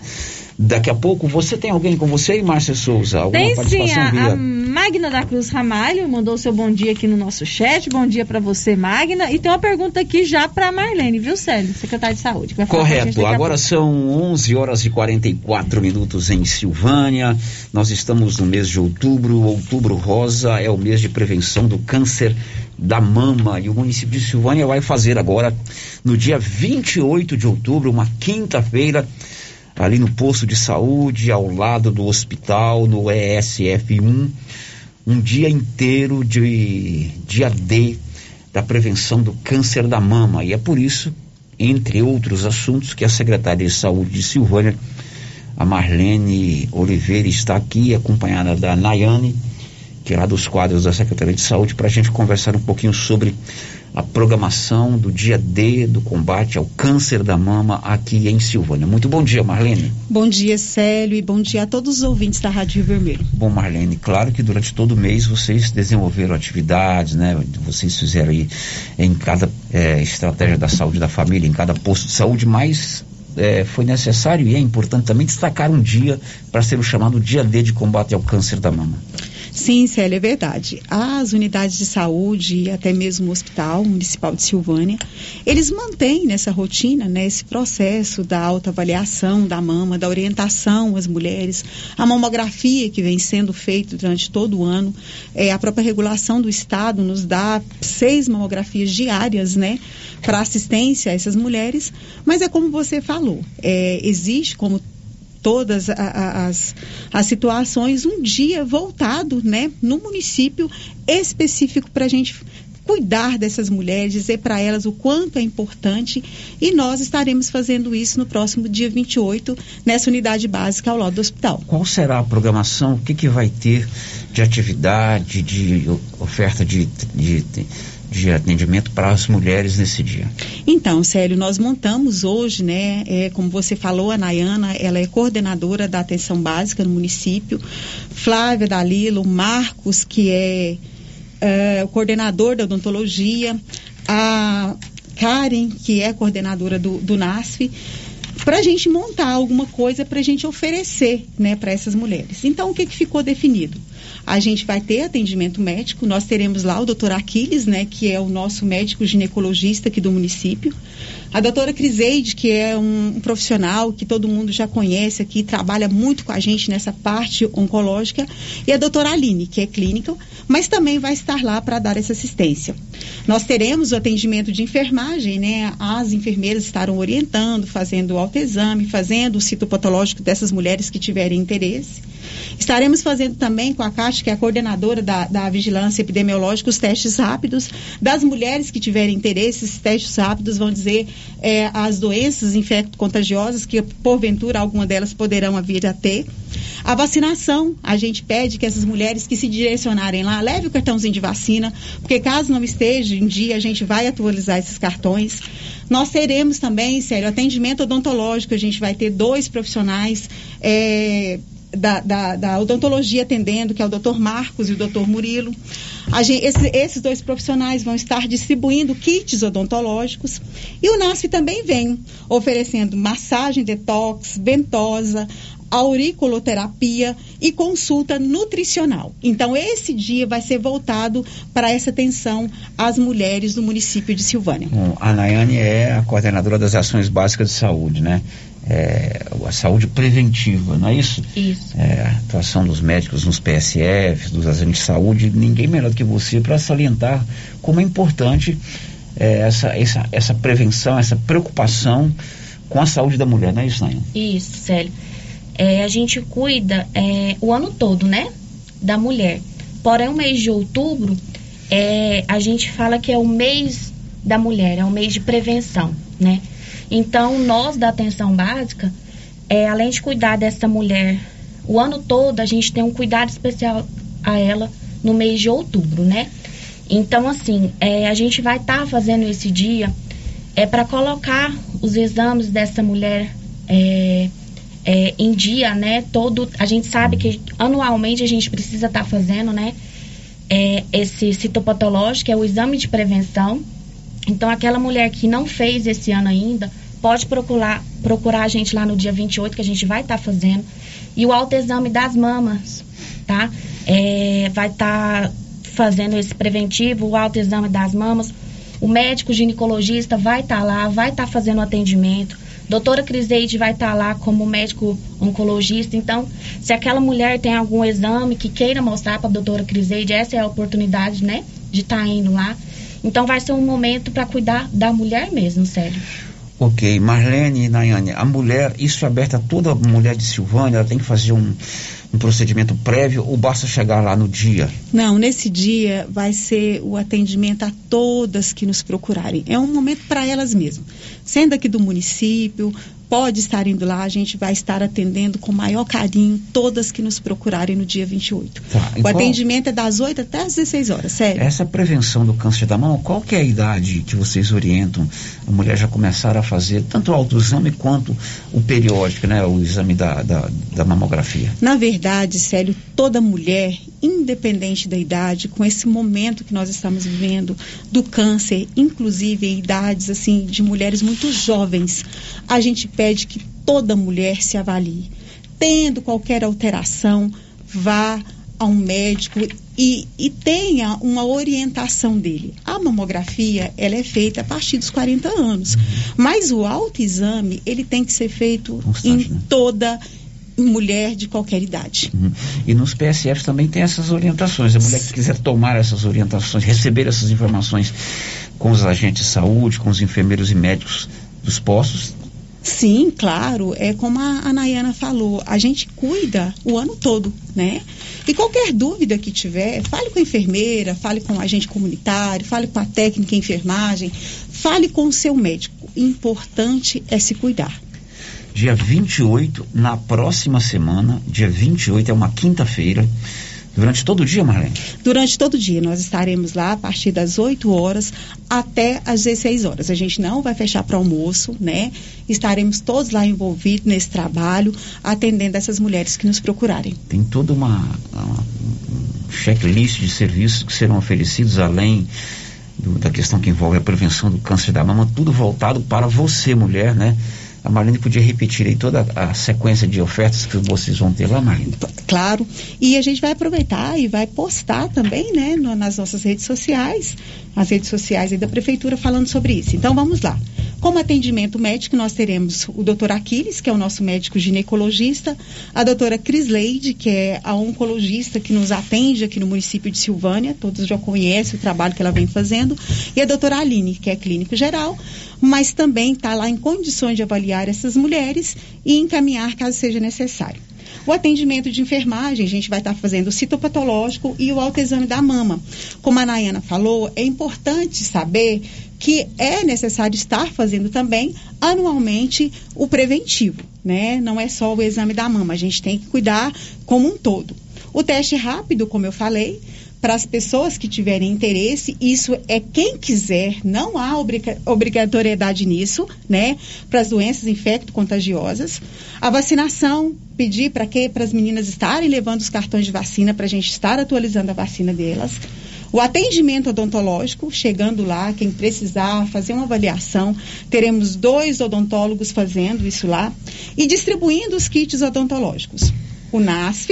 Speaker 5: daqui a pouco. Você tem alguém com você aí, Márcia Souza? Alguma
Speaker 19: Tem sim,
Speaker 5: participação
Speaker 19: a,
Speaker 5: via...
Speaker 19: a Magna da Cruz Ramalho mandou seu bom dia aqui no nosso chat. Bom dia pra você, Magna. E tem uma pergunta aqui já pra Marlene, viu, Célio? Secretária de Saúde.
Speaker 5: Correto, agora são 11 horas e 44 minutos em Silvânia. Nós estamos no mês de outubro. Outubro Rosa é o mês de prevenção do câncer da mama. E o município de Silvânia vai fazer agora, no dia 28 de outubro, uma quinta-feira, ali no posto de saúde, ao lado do hospital, no ESF1, um dia inteiro de dia D da prevenção do câncer da mama. E é por isso, entre outros assuntos, que a secretária de saúde de Silvânia, a Marlene Oliveira, está aqui, acompanhada da Nayane, que é lá dos quadros da Secretaria de Saúde, para a gente conversar um pouquinho sobre a programação do dia D do combate ao câncer da mama aqui em Silvânia. Muito bom dia, Marlene.
Speaker 34: Bom dia, Célio, e bom dia a todos os ouvintes da Rádio Rio Vermelho.
Speaker 5: Bom, Marlene, claro que durante todo o mês vocês desenvolveram atividades, né? Vocês fizeram aí em cada eh, estratégia da saúde da família, em cada posto de saúde, mas eh, foi necessário e é importante também destacar um dia para ser o chamado Dia D de combate ao câncer da mama.
Speaker 34: Sim, Célia, é verdade. As unidades de saúde e até mesmo o Hospital Municipal de Silvânia, eles mantêm nessa rotina, né, esse processo da autoavaliação da mama, da orientação às mulheres, a mamografia que vem sendo feita durante todo o ano, é, a própria regulação do Estado nos dá seis mamografias diárias, né, para assistência a essas mulheres, mas é como você falou, é, existe como todas a- a- as, as situações, um dia voltado né, no município específico para a gente cuidar dessas mulheres, dizer para elas o quanto é importante e nós estaremos fazendo isso no próximo dia 28 nessa unidade básica ao lado do hospital.
Speaker 5: Qual será a programação? O que, que vai ter de atividade, de oferta de, de, de, de atendimento para as mulheres nesse dia?
Speaker 34: Então, Célio, nós montamos hoje, né, é, como você falou, a Nayana, ela é coordenadora da atenção básica no município, Flávia Dalilo, Marcos, que é, é, o coordenador da odontologia, a Karen, que é coordenadora do, do NASF, para a gente montar alguma coisa para a gente oferecer né, para essas mulheres. Então, o que, que ficou definido? A gente vai ter atendimento médico, nós teremos lá o doutor Aquiles, né, que é o nosso médico ginecologista aqui do município. A doutora Criseide, que é um, profissional que todo mundo já conhece aqui, trabalha muito com a gente nessa parte oncológica. E a doutora Aline, que é clínica, mas também vai estar lá para dar essa assistência. Nós teremos o atendimento de enfermagem, né? As enfermeiras estarão orientando, fazendo o autoexame, fazendo o citopatológico dessas mulheres que tiverem interesse. Estaremos fazendo também com a Caixa, que é a coordenadora da, da vigilância epidemiológica, os testes rápidos das mulheres que tiverem interesse. Esses testes rápidos vão dizer eh, as doenças infecto-contagiosas que, porventura, alguma delas poderão vir a ter. A vacinação, a gente pede que essas mulheres que se direcionarem lá, leve o cartãozinho de vacina, porque caso não esteja em dia, a gente vai atualizar esses cartões. Nós teremos também, sério, atendimento odontológico, a gente vai ter dois profissionais. eh, da, da, da odontologia atendendo, que é o doutor Marcos e o doutor Murilo. A gen- esse- esses dois profissionais vão estar distribuindo kits odontológicos e o NASF também vem oferecendo massagem detox, ventosa, auriculoterapia e consulta nutricional. Então, esse dia vai ser voltado para essa atenção às mulheres do município de Silvânia.
Speaker 5: Bom, a Nayane é a coordenadora das ações básicas de saúde, né? É, a saúde preventiva, não é isso?
Speaker 35: Isso.
Speaker 5: É, a atuação dos médicos nos PSFs, dos agentes de saúde, ninguém melhor do que você para salientar como é importante é, essa, essa, essa prevenção, essa preocupação com a saúde da mulher, não é isso, Nayane?
Speaker 35: Isso, Célio. É, a gente cuida é, o ano todo, né? Da mulher. Porém, o mês de outubro, é, a gente fala que é o mês da mulher, é o mês de prevenção, né? Então, nós da atenção básica, é, além de cuidar dessa mulher o ano todo, a gente tem um cuidado especial a ela no mês de outubro, né? Então, assim, é, a gente vai estar fazendo esse dia é para colocar os exames dessa mulher é, é, em dia, né? Todo, a gente sabe que anualmente a gente precisa estar fazendo, né? É, esse citopatológico, é o exame de prevenção. Então, aquela mulher que não fez esse ano ainda, pode procurar, procurar a gente lá no dia 28, que a gente vai estar tá fazendo. E o autoexame das mamas, tá? É, vai estar tá fazendo esse preventivo, o autoexame das mamas. O médico ginecologista vai estar tá lá, vai estar tá fazendo o atendimento. Doutora Criseide vai estar tá lá como médico oncologista. Então, se aquela mulher tem algum exame que queira mostrar para a doutora Criseide, essa é a oportunidade, né, de estar tá indo lá. Então, vai ser um momento para cuidar da mulher mesmo, sério.
Speaker 5: Ok, Marlene e Nayane, a mulher, isso é aberto a toda mulher de Silvânia, ela tem que fazer um, um procedimento prévio ou basta chegar lá no dia?
Speaker 34: Não, nesse dia vai ser o atendimento a todas que nos procurarem. É um momento para elas mesmas. Sendo aqui do município, pode estar indo lá, a gente vai estar atendendo com maior carinho todas que nos procurarem no dia 28. Tá, o qual... atendimento é das 8 até as 16 horas, sério.
Speaker 5: Essa prevenção do câncer da mama, qual que é a idade que vocês orientam a mulher já começar a fazer tanto o autoexame quanto o periódico, né, o exame da, da, da mamografia?
Speaker 34: Na verdade, Célio, toda mulher, independente da idade, com esse momento que nós estamos vivendo do câncer, inclusive em idades assim de mulheres muito jovens, a gente pede que toda mulher se avalie. Tendo qualquer alteração, vá a um médico e, e, tenha uma orientação dele. A mamografia, ela é feita a partir dos 40 anos, uhum. mas o autoexame, ele tem que ser feito Constante, em né? toda mulher de qualquer idade.
Speaker 5: Uhum. E nos PSFs também tem essas orientações. A mulher que quiser tomar essas orientações, receber essas informações com os agentes de saúde, com os enfermeiros e médicos dos postos,
Speaker 34: Sim, claro. É como a, a Nayana falou, a gente cuida o ano todo, né? E qualquer dúvida que tiver, fale com a enfermeira, fale com o agente comunitário, fale com a técnica em enfermagem, fale com o seu médico. Importante é se cuidar.
Speaker 5: Dia 28, na próxima semana, dia 28 é uma quinta-feira, Durante todo o dia, Marlene?
Speaker 34: Durante todo o dia. Nós estaremos lá a partir das 8 horas até as 16 horas. A gente não vai fechar para almoço, né? Estaremos todos lá envolvidos nesse trabalho, atendendo essas mulheres que nos procurarem.
Speaker 5: Tem toda uma, uma um checklist de serviços que serão oferecidos além do, da questão que envolve a prevenção do câncer da mama, tudo voltado para você, mulher, né? A Marlene podia repetir aí toda a sequência de ofertas que vocês vão ter lá, Marlene?
Speaker 34: Claro. E a gente vai aproveitar e vai postar também, né, no, nas nossas redes sociais, as redes sociais da Prefeitura falando sobre isso. Então vamos lá. Como atendimento médico, nós teremos o doutor Aquiles, que é o nosso médico ginecologista, a doutora Crisleide, que é a oncologista que nos atende aqui no município de Silvânia, todos já conhecem o trabalho que ela vem fazendo, e a doutora Aline, que é clínico geral, mas também está lá em condições de avaliar essas mulheres e encaminhar caso seja necessário. O atendimento de enfermagem, a gente vai estar fazendo o citopatológico e o autoexame da mama. Como a Nayana falou, é importante saber que é necessário estar fazendo também anualmente o preventivo, né? Não é só o exame da mama, a gente tem que cuidar como um todo. O teste rápido, como eu falei, para as pessoas que tiverem interesse, isso é quem quiser, não há obrigatoriedade nisso, né? Para as doenças infecto-contagiosas. A vacinação, pedir para que para as meninas estarem levando os cartões de vacina para a gente estar atualizando a vacina delas. O atendimento odontológico, chegando lá, quem precisar fazer uma avaliação, teremos dois odontólogos fazendo isso lá e distribuindo os kits odontológicos o NASF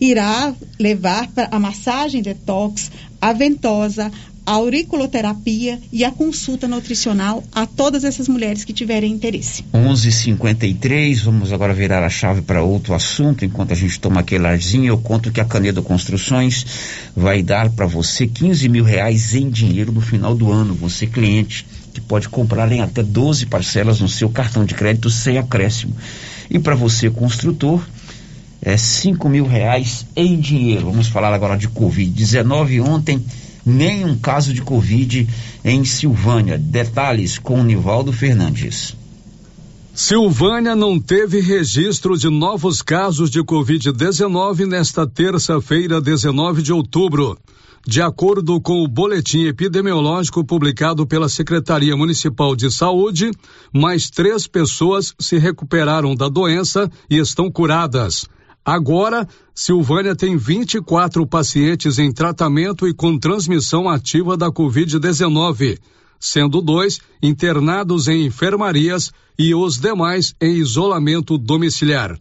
Speaker 34: irá levar a massagem detox, a ventosa, a auriculoterapia e a consulta nutricional a todas essas mulheres que tiverem interesse.
Speaker 5: 11:53 vamos agora virar a chave para outro assunto. Enquanto a gente toma aquele arzinho, eu conto que a Canedo Construções vai dar para você 15 mil reais em dinheiro no final do ano. Você cliente que pode comprar em até 12 parcelas no seu cartão de crédito sem acréscimo. E para você construtor é, 5 mil reais em dinheiro. Vamos falar agora de Covid-19. Ontem, nenhum caso de Covid em Silvânia. Detalhes com Nivaldo Fernandes.
Speaker 7: Silvânia não teve registro de novos casos de Covid-19 nesta terça-feira, 19 de outubro. De acordo com o boletim epidemiológico publicado pela Secretaria Municipal de Saúde, mais três pessoas se recuperaram da doença e estão curadas. Agora, Silvânia tem 24 pacientes em tratamento e com transmissão ativa da Covid-19. sendo dois internados em enfermarias e os demais em isolamento domiciliar.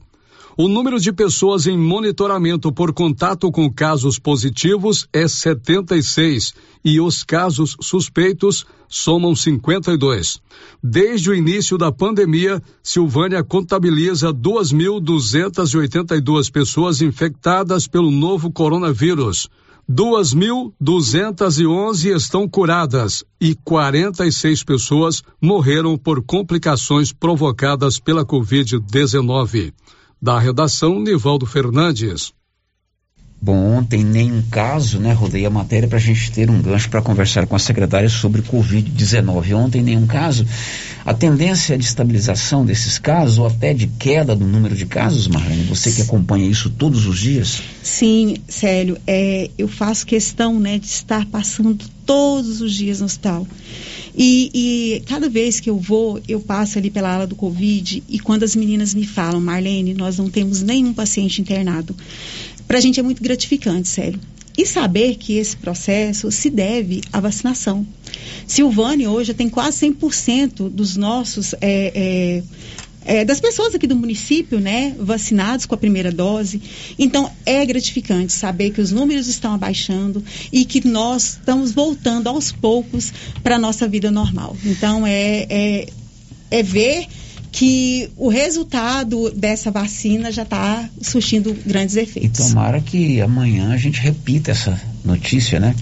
Speaker 7: O número de pessoas em monitoramento por contato com casos positivos é 76 e os casos suspeitos somam 52. Desde o início da pandemia, Silvânia contabiliza 2.282 pessoas infectadas pelo novo coronavírus. 2.211 estão curadas e 46 pessoas morreram por complicações provocadas pela Covid-19. Da redação, Nivaldo Fernandes.
Speaker 5: Bom, ontem nenhum caso, né? Rodei a matéria para a gente ter um gancho para conversar com a secretária sobre Covid-19. Ontem nenhum caso. A tendência de estabilização desses casos ou até de queda do número de casos, Marlene, você que acompanha isso todos os dias?
Speaker 34: Sim, Célio, é, eu faço questão né, de estar passando todos os dias no hospital. E, e, cada vez que eu vou, eu passo ali pela ala do Covid e quando as meninas me falam, Marlene, nós não temos nenhum paciente internado. Para a gente é muito gratificante, sério. E saber que esse processo se deve à vacinação. Silvânia hoje tem quase 100% dos nossos. É, é, é, das pessoas aqui do município, né, vacinados com a primeira dose. Então, é gratificante saber que os números estão abaixando e que nós estamos voltando aos poucos para a nossa vida normal. Então, é, é, é ver que o resultado dessa vacina já está surtindo grandes efeitos.
Speaker 5: E tomara que amanhã a gente repita essa notícia, né?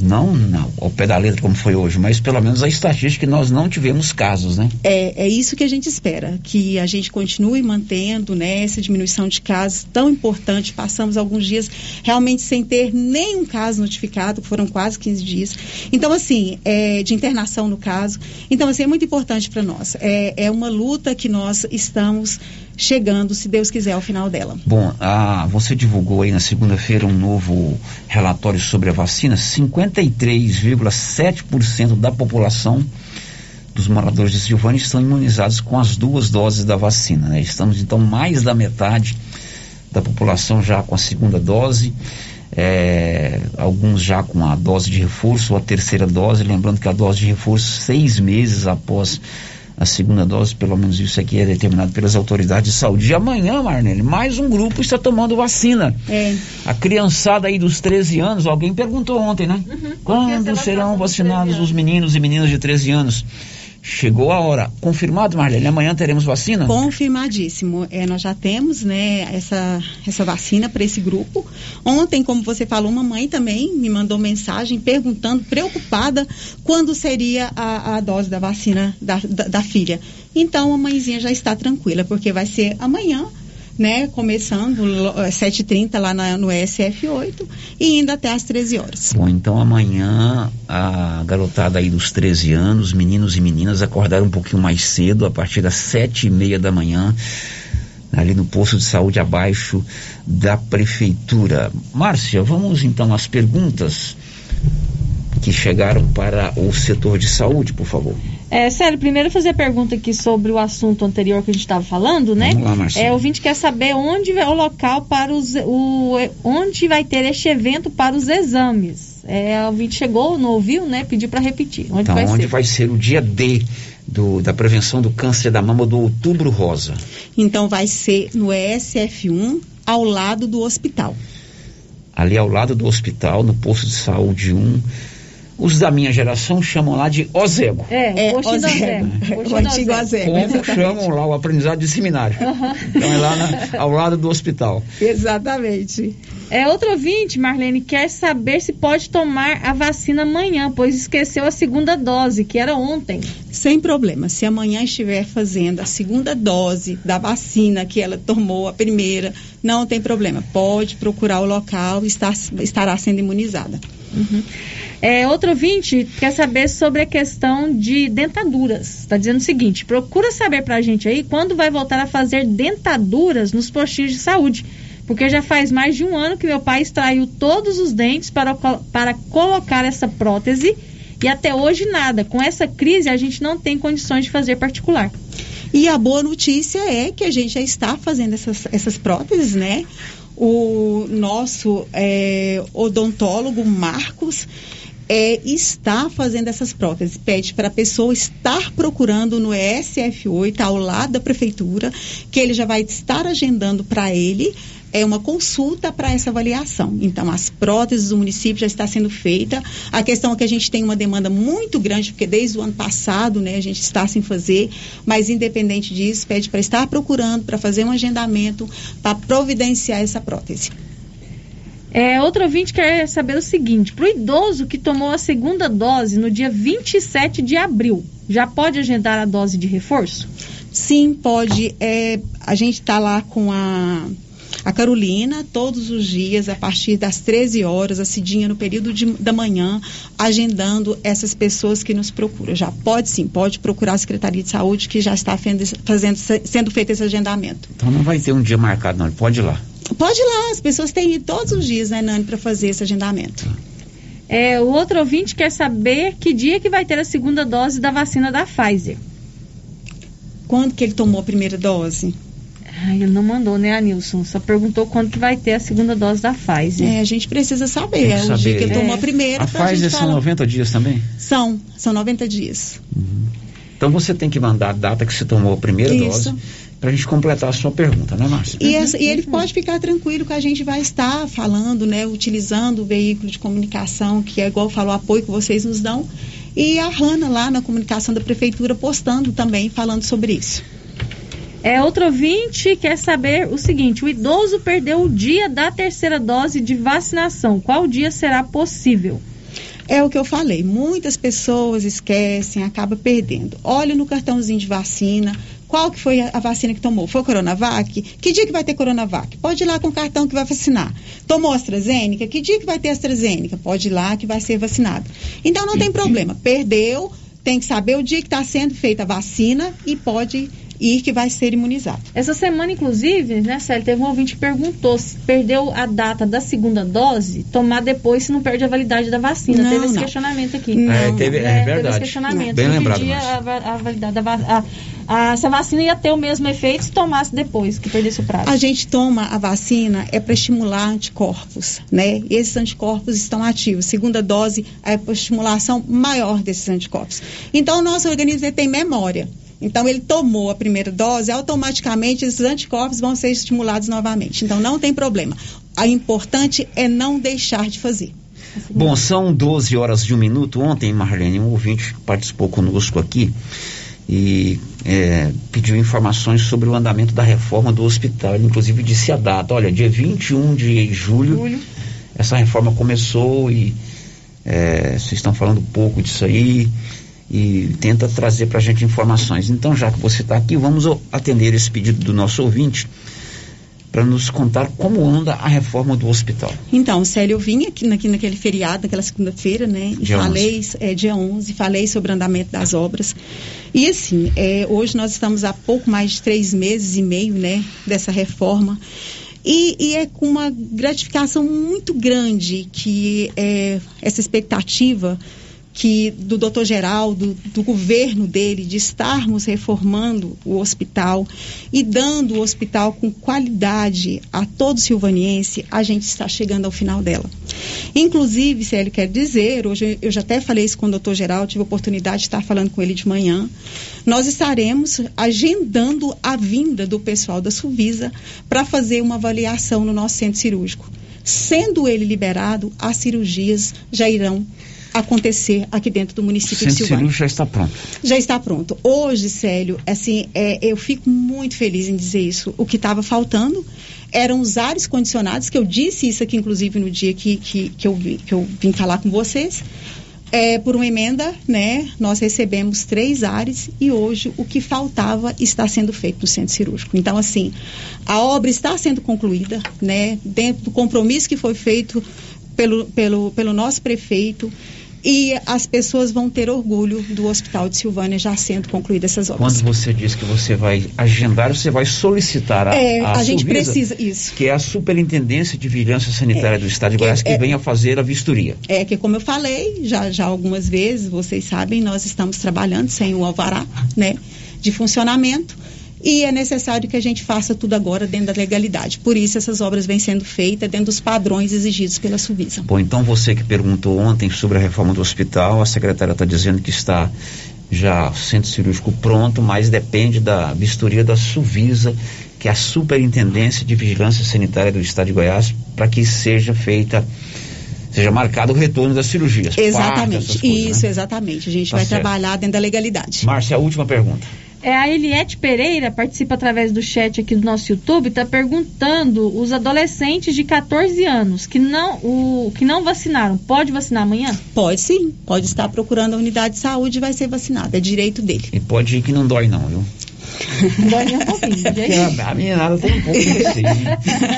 Speaker 5: Não, não ao pé da letra como foi hoje, mas pelo menos a estatística que nós não tivemos casos, né?
Speaker 34: É, é isso que a gente espera, que a gente continue mantendo né, essa diminuição de casos tão importante. Passamos alguns dias realmente sem ter nenhum caso notificado, foram quase 15 dias. Então, assim, é, de internação no caso. Então, assim, é muito importante para nós. É, é uma luta que nós estamos chegando, se Deus quiser, ao final dela.
Speaker 5: Bom, você divulgou aí na segunda-feira um novo relatório sobre a vacina. 53,7% da população dos moradores de Silvânia estão imunizados com as duas doses da vacina. Né? Estamos então mais da metade da população já com a segunda dose. É, alguns já com a dose de reforço ou a terceira dose, lembrando que a dose de reforço seis meses após a segunda dose, pelo menos isso aqui é determinado pelas autoridades de saúde. E amanhã, Marnele, mais um grupo está tomando vacina.
Speaker 34: É.
Speaker 5: A criançada aí dos 13 anos, alguém perguntou ontem, né? Uhum. Quando serão vacinados os meninos e meninas de 13 anos? Chegou a hora. Confirmado, Marlene? Amanhã teremos vacina?
Speaker 34: Confirmadíssimo. É, nós já temos né, essa, essa vacina para esse grupo. Ontem, como você falou, uma mãe também me mandou mensagem perguntando, preocupada, quando seria a, a dose da vacina da, da, da filha. Então, a mãezinha já está tranquila, porque vai ser amanhã né, começando às 7h30 lá na, no SF8 e indo até às 13 horas.
Speaker 5: Bom, então amanhã a garotada aí dos 13 anos, meninos e meninas, acordaram um pouquinho mais cedo, a partir das 7 e meia da manhã, ali no posto de saúde abaixo da prefeitura. Márcia, vamos então às perguntas que chegaram para o setor de saúde, por favor.
Speaker 19: É, sério, primeiro fazer a pergunta aqui sobre o assunto anterior que a gente estava falando, né?
Speaker 5: Vamos lá, Marcelo.
Speaker 19: É, o ouvinte quer saber onde é o local para os. O, onde vai ter este evento para os exames. É, o ouvinte chegou, não ouviu, né? Pediu para repetir. Onde
Speaker 5: então,
Speaker 19: vai
Speaker 5: onde
Speaker 19: ser?
Speaker 5: vai ser o dia D do, da prevenção do câncer da mama do outubro rosa?
Speaker 34: Então vai ser no ESF1, ao lado do hospital.
Speaker 5: Ali ao lado do hospital, no posto de saúde 1 os da minha geração chamam lá de Ozego.
Speaker 19: É,
Speaker 34: É,
Speaker 19: do
Speaker 34: Ozego.
Speaker 19: Ozego.
Speaker 34: O antigo Ozego.
Speaker 5: Como
Speaker 34: exatamente.
Speaker 5: chamam lá o aprendizado de seminário. Então é lá na- ao lado do hospital.
Speaker 34: Exatamente.
Speaker 19: É, outro ouvinte, Marlene, quer saber se pode tomar a vacina amanhã, pois esqueceu a segunda dose, que era ontem.
Speaker 34: Sem problema. Se amanhã estiver fazendo a segunda dose da vacina que ela tomou, a primeira, não tem problema. Pode procurar o local e estar, estará sendo imunizada.
Speaker 19: É, outro ouvinte quer saber sobre a questão de dentaduras. Está dizendo o seguinte: procura saber pra gente aí quando vai voltar a fazer dentaduras nos postinhos de saúde. Porque já faz mais de um ano que meu pai extraiu todos os dentes para, para colocar essa prótese e até hoje nada. Com essa crise a gente não tem condições de fazer particular.
Speaker 34: E a boa notícia é que a gente já está fazendo essas, essas próteses, né? O nosso é, odontólogo Marcos é estar fazendo essas próteses. Pede para a pessoa estar procurando no ESF8, ao lado da prefeitura, que ele já vai estar agendando para ele é uma consulta para essa avaliação. Então, as próteses do município já está sendo feita. A questão é que a gente tem uma demanda muito grande, porque desde o ano passado, né, a gente está sem fazer, mas independente disso, pede para estar procurando, para fazer um agendamento, para providenciar essa prótese.
Speaker 19: É, outro ouvinte quer saber o seguinte: para o idoso que tomou a segunda dose no dia 27 de abril, já pode agendar a dose de reforço?
Speaker 34: Sim, pode. É, a gente está lá com a, a Carolina todos os dias, a partir das 13 horas, a Cidinha no período de, da manhã, agendando essas pessoas que nos procuram. Já pode sim, pode procurar a Secretaria de Saúde, que já está fazendo, sendo feito esse agendamento.
Speaker 5: Então não vai ter um dia marcado, não. Pode ir lá.
Speaker 34: Pode ir lá, as pessoas têm ido todos os dias, né, Nani, para fazer esse agendamento.
Speaker 19: É, o outro ouvinte quer saber que dia que vai ter a segunda dose da vacina da Pfizer.
Speaker 34: Quando que ele tomou a primeira dose?
Speaker 19: Ai, ele não mandou, né, Anilson? Só perguntou quando que vai ter a segunda dose da Pfizer.
Speaker 34: É, a gente precisa saber. É o dia que ele tomou a primeira.
Speaker 5: A Pfizer são falar. 90 dias também?
Speaker 34: São, são 90 dias.
Speaker 5: Uhum. Então você tem que mandar a data que você tomou a primeira Isso. dose para a gente completar a sua pergunta, né, Márcia?
Speaker 34: E, essa, e, ele pode ficar tranquilo que a gente vai estar falando, né, utilizando o veículo de comunicação, que é igual falou, o apoio que vocês nos dão, e a Hanna lá na comunicação da prefeitura postando também, falando sobre isso.
Speaker 19: É, outro ouvinte quer saber o seguinte: o idoso perdeu o dia da terceira dose de vacinação. Qual dia será possível?
Speaker 34: É o que eu falei, muitas pessoas esquecem, acaba perdendo. Olha no cartãozinho de vacina, qual que foi a vacina que tomou? Foi o Coronavac? Que dia que vai ter Coronavac? Pode ir lá com o cartão que vai vacinar. Tomou AstraZeneca? Que dia que vai ter AstraZeneca? Pode ir lá que vai ser vacinado. Então não tem problema. Perdeu, tem que saber o dia que está sendo feita a vacina e pode ir que vai ser imunizado.
Speaker 19: Essa semana, inclusive, né, Célio, teve um ouvinte que perguntou se perdeu a data da segunda dose, tomar depois se não perde a validade da vacina.
Speaker 34: Não,
Speaker 19: teve esse
Speaker 34: não.
Speaker 19: questionamento aqui.
Speaker 5: Não, é, teve, é, é verdade.
Speaker 19: Teve esse questionamento.
Speaker 5: Bem
Speaker 19: se
Speaker 5: lembrado,
Speaker 19: a, a validade da vacina. essa vacina ia ter o mesmo efeito se tomasse depois que perdesse o prazo.
Speaker 34: A gente toma a vacina é para estimular anticorpos, né? E esses anticorpos estão ativos. Segunda dose é para estimulação maior desses anticorpos. Então o nosso organismo tem memória. Então, ele tomou a primeira dose, automaticamente esses anticorpos vão ser estimulados novamente. Então, não tem problema. O importante é não deixar de fazer.
Speaker 5: Bom, são 12 horas de um minuto. Ontem, Marlene, um ouvinte participou conosco aqui e é, pediu informações sobre o andamento da reforma do hospital. Ele, inclusive, disse a data: olha, dia 21 de julho, julho. essa reforma começou e é, vocês estão falando pouco disso aí e tenta trazer para a gente informações. Então, já que você está aqui, vamos atender esse pedido do nosso ouvinte para nos contar como anda a reforma do hospital.
Speaker 34: Então, Célio, eu vim aqui, aqui naquele feriado, naquela segunda-feira, né? E
Speaker 5: dia
Speaker 34: falei,
Speaker 5: 11.
Speaker 34: É, dia 11, falei sobre o andamento das obras. E assim, é, hoje nós estamos há pouco mais de três meses e meio, né? Dessa reforma. E, e, é com uma gratificação muito grande que é, essa expectativa que do doutor Geraldo, do governo dele, de estarmos reformando o hospital e dando o hospital com qualidade a todo silvaniense, a gente está chegando ao final dela. Inclusive, se ele quer dizer, hoje eu já até falei isso com o doutor Geraldo, tive a oportunidade de estar falando com ele de manhã, nós estaremos agendando a vinda do pessoal da Suvisa para fazer uma avaliação no nosso centro cirúrgico. Sendo ele liberado, as cirurgias já irão acontecer aqui dentro do município
Speaker 5: Centro
Speaker 34: de Silvânia.
Speaker 5: já está pronto.
Speaker 34: Já está pronto. Hoje, Célio, assim, é, eu fico muito feliz em dizer isso. O que estava faltando eram os ares condicionados, que eu disse isso aqui, inclusive, no dia que, que, que, eu, que eu vim falar com vocês. É, por uma emenda, né, nós recebemos três ares e hoje o que faltava está sendo feito no centro cirúrgico. Então, assim, a obra está sendo concluída, né, dentro do compromisso que foi feito pelo, pelo, pelo nosso prefeito e as pessoas vão ter orgulho do Hospital de Silvânia já sendo concluídas essas obras.
Speaker 5: Quando você diz que você vai agendar, você vai solicitar a,
Speaker 34: é, a,
Speaker 5: a
Speaker 34: gente precisa isso.
Speaker 5: que é a Superintendência de Vigilância Sanitária
Speaker 34: É,
Speaker 5: do Estado de
Speaker 34: que-
Speaker 5: Goiás, que
Speaker 34: é-
Speaker 5: venha fazer a vistoria.
Speaker 34: É que, como eu falei já, já algumas vezes, vocês sabem, nós estamos trabalhando sem o alvará né, de funcionamento e é necessário que a gente faça tudo agora dentro da legalidade. Por isso essas obras vêm sendo feitas dentro dos padrões exigidos pela Suvisa.
Speaker 5: Bom, então você que perguntou ontem sobre a reforma do hospital, a secretária está dizendo que está já o centro cirúrgico pronto, mas depende da vistoria da Suvisa, que é a Superintendência de Vigilância Sanitária do Estado de Goiás, para que seja feita seja marcado o retorno das cirurgias.
Speaker 34: Exatamente,
Speaker 5: coisas,
Speaker 34: isso,
Speaker 5: né?
Speaker 34: exatamente. A gente
Speaker 5: Tá
Speaker 34: vai
Speaker 5: certo.
Speaker 34: trabalhar dentro da legalidade.
Speaker 5: Márcia, a última pergunta.
Speaker 19: É, a Eliette Pereira participa através do chat aqui do nosso YouTube, está perguntando os adolescentes de 14 anos que não, o, que não vacinaram, pode vacinar amanhã?
Speaker 34: Pode sim, pode estar procurando a unidade de saúde e vai ser vacinado, é direito dele.
Speaker 5: E pode ir que não dói não, viu?
Speaker 19: Dói nem um pouquinho, gente.
Speaker 5: a, a meninada tem um pouco de receio.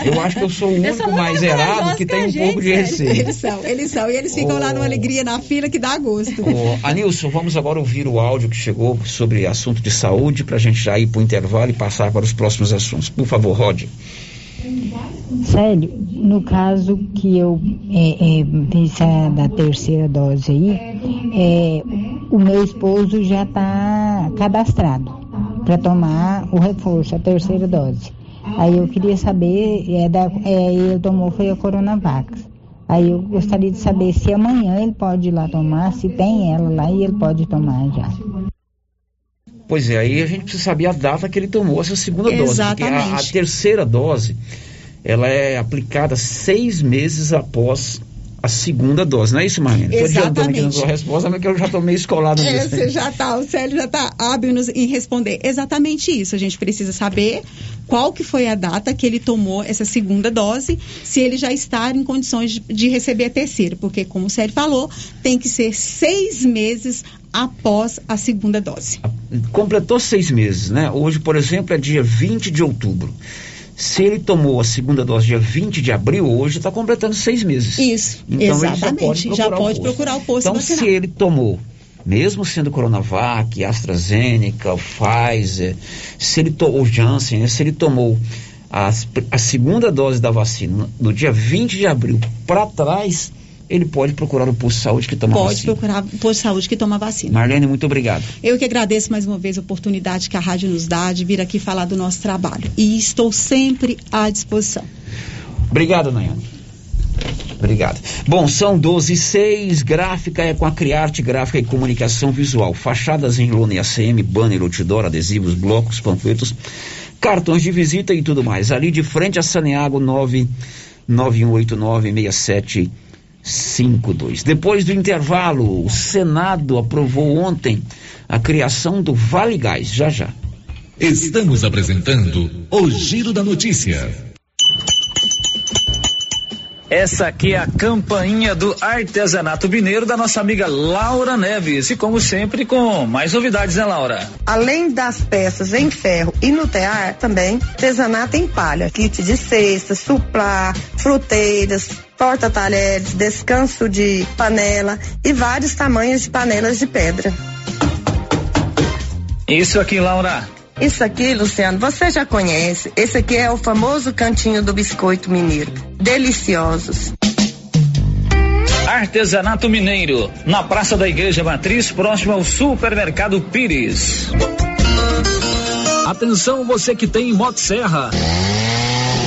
Speaker 5: Eu acho que eu sou o único
Speaker 34: muito
Speaker 5: mais
Speaker 34: mais
Speaker 5: errado que
Speaker 34: que
Speaker 5: tem um
Speaker 34: gente,
Speaker 5: pouco de receio.
Speaker 34: Eles são, eles são. E eles ficam lá numa alegria na fila que dá gosto.
Speaker 5: Ô, Anilson, vamos agora ouvir o áudio que chegou sobre assunto de saúde para a gente já ir para o intervalo e passar para os próximos assuntos. Por favor, Rod.
Speaker 36: Sério, no caso que eu é, é, da terceira dose aí, é, o meu esposo já está cadastrado para tomar o reforço, a terceira dose. Aí eu queria saber, é, da, é, ele tomou foi a Coronavac. Aí eu gostaria de saber se amanhã ele pode ir lá tomar, se tem ela lá e ele pode tomar já.
Speaker 5: Pois é, aí a gente precisa saber a data que ele tomou essa segunda dose. Porque a, a
Speaker 34: Exatamente.
Speaker 5: terceira dose, ela é aplicada seis meses após a segunda dose, não é isso, adiantando aqui na
Speaker 34: Exatamente.
Speaker 5: sua resposta, mas que eu já tomei escolado
Speaker 34: É,
Speaker 5: nisso.
Speaker 34: você já tá, o Célio já está hábil nos- em responder. Exatamente isso. A gente precisa saber qual que foi a data que ele tomou essa segunda dose, se ele já está em condições de, de receber a terceira, porque como o Célio falou, tem que ser seis meses após a segunda dose.
Speaker 5: completou seis meses, né? Hoje, por exemplo, é dia 20 de outubro. Se ele tomou a segunda dose dia 20 de abril, hoje está completando seis meses.
Speaker 34: Isso,
Speaker 5: Então
Speaker 34: exatamente.
Speaker 5: ele
Speaker 34: já
Speaker 5: já pode,
Speaker 34: pode procurar o posto
Speaker 5: Então,
Speaker 34: vacinal.
Speaker 5: se ele tomou, mesmo sendo Coronavac, AstraZeneca, Pfizer, se ele tomou, o Janssen, né? se ele tomou as- a segunda dose da vacina no dia 20 de abril para trás, ele pode procurar o posto de saúde que toma
Speaker 34: Pode
Speaker 5: vacina.
Speaker 34: procurar o posto de saúde que toma vacina.
Speaker 5: Marlene, muito obrigado.
Speaker 34: Eu que agradeço mais uma vez a oportunidade que a rádio nos dá de vir aqui falar do nosso trabalho. E estou sempre à disposição.
Speaker 5: Obrigado, Nayane. Obrigado. Bom, são 12 e 6, gráfica é com a Criarte Gráfica e Comunicação Visual. Fachadas em lona e ACM, banner, outdoor, adesivos, blocos, panfletos, cartões de visita e tudo mais. Ali de frente a Saneago 991896752. Depois do intervalo, o Senado aprovou ontem a criação do Vale Gás. Já já.
Speaker 13: Estamos apresentando o Giro da Notícia.
Speaker 11: Essa aqui é a campainha do artesanato mineiro da nossa amiga Laura Neves. E como sempre, com mais novidades, né, Laura?
Speaker 37: Além das peças em ferro e no tear, também artesanato em palha, kit de cesta, suplá, fruteiras, porta-talheres, descanso de panela e vários tamanhos de panelas de pedra.
Speaker 11: Isso aqui, Laura.
Speaker 37: Isso aqui, Luciano, você já conhece. Esse aqui é o famoso cantinho do biscoito mineiro. Deliciosos.
Speaker 11: Artesanato Mineiro, na Praça da Igreja Matriz, próximo ao Supermercado Pires. Atenção você que tem Motosserra.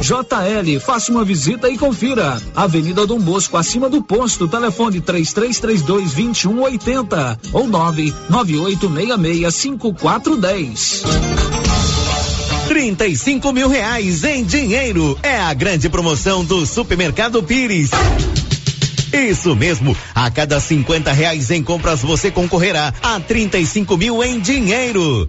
Speaker 11: JL, faça uma visita e confira. Avenida Dom Bosco, acima do posto, telefone 3332 2180 ou 99866 5410.
Speaker 12: 35 mil reais em dinheiro. É a grande promoção do Supermercado Pires. Isso mesmo, a cada 50 reais em compras você concorrerá a 35 mil em dinheiro.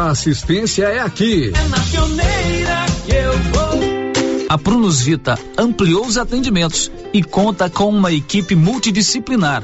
Speaker 7: assistência é aqui.
Speaker 38: É na pioneira que eu vou.
Speaker 11: A Prunus Vita ampliou os atendimentos e conta com uma equipe multidisciplinar,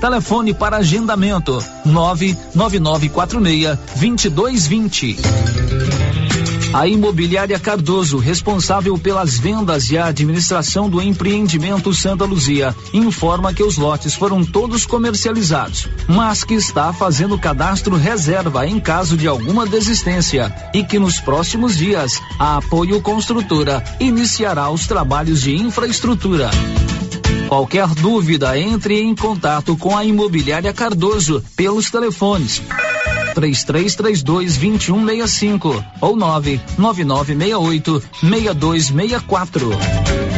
Speaker 11: Telefone para agendamento: 99946 2220. A Imobiliária Cardoso, responsável pelas vendas e a administração do empreendimento Santa Luzia, informa que os lotes foram todos comercializados, mas que está fazendo cadastro reserva em caso de alguma desistência e que nos próximos dias a Apoio Construtora iniciará os trabalhos de infraestrutura. Qualquer dúvida, entre em contato com a Imobiliária Cardoso pelos telefones 3332 2165 ou 99968 6264.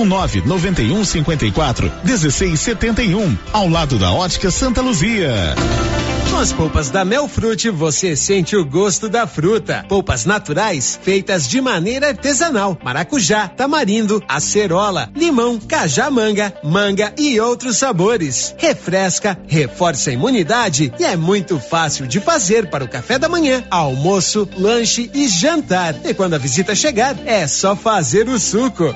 Speaker 18: 991 54 1671, ao lado da Ótica Santa Luzia.
Speaker 39: Com as polpas da Melfrute, você sente o gosto da fruta. Polpas naturais, feitas de maneira artesanal. Maracujá, tamarindo, acerola, limão, cajá-manga, manga e outros sabores. Refresca, reforça a imunidade e é muito fácil de fazer para o café da manhã, almoço, lanche e jantar. E quando a visita chegar, é só fazer o suco.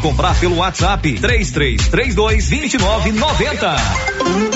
Speaker 40: comprar pelo WhatsApp 3332 2990.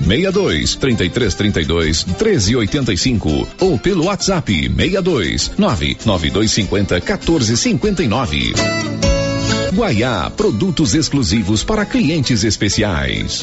Speaker 17: 62 33 32 13 85 ou pelo WhatsApp 62 99250 14 59. Guaiá, produtos exclusivos para clientes especiais.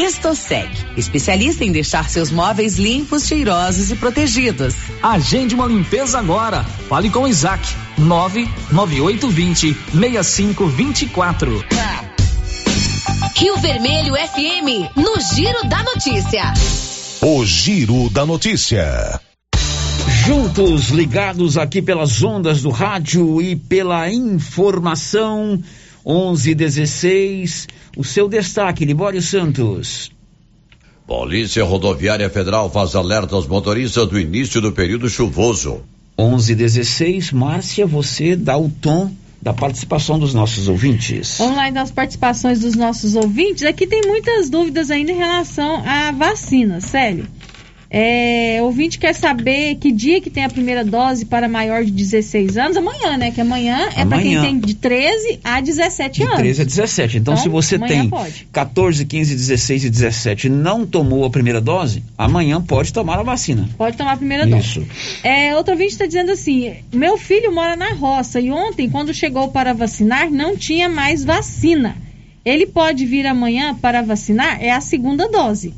Speaker 41: Estosec, especialista em deixar seus móveis limpos, cheirosos e protegidos.
Speaker 11: Agende uma limpeza agora. Fale com o Isaac. 99820 6524.
Speaker 4: Rio Vermelho FM, no Giro da Notícia.
Speaker 32: O Giro da Notícia.
Speaker 5: Juntos, ligados aqui pelas ondas do rádio e pela informação. 1116. O seu destaque, Libório Santos.
Speaker 42: Polícia Rodoviária Federal faz alerta aos motoristas do início do período chuvoso.
Speaker 5: 1116. Márcia, você dá o tom da participação dos nossos ouvintes.
Speaker 19: Vamos lá das participações dos nossos ouvintes. Aqui tem muitas dúvidas ainda em relação à vacina, Célio. É, ouvinte quer saber que dia que tem a primeira dose para maior de 16 anos? Amanhã, né? Que amanhã, é para quem tem de 13 a 17
Speaker 5: de
Speaker 19: anos.
Speaker 5: 13 a 17. Então,
Speaker 19: Então,
Speaker 5: se você
Speaker 19: amanhã
Speaker 5: tem
Speaker 19: pode.
Speaker 5: 14, 15, 16 e 17 e não tomou a primeira dose, amanhã pode tomar a vacina.
Speaker 19: Pode tomar a primeira dose.
Speaker 5: Isso.
Speaker 19: É, outro ouvinte está dizendo assim: meu filho mora na roça e ontem, quando chegou para vacinar, não tinha mais vacina. Ele pode vir amanhã para vacinar? É a segunda dose.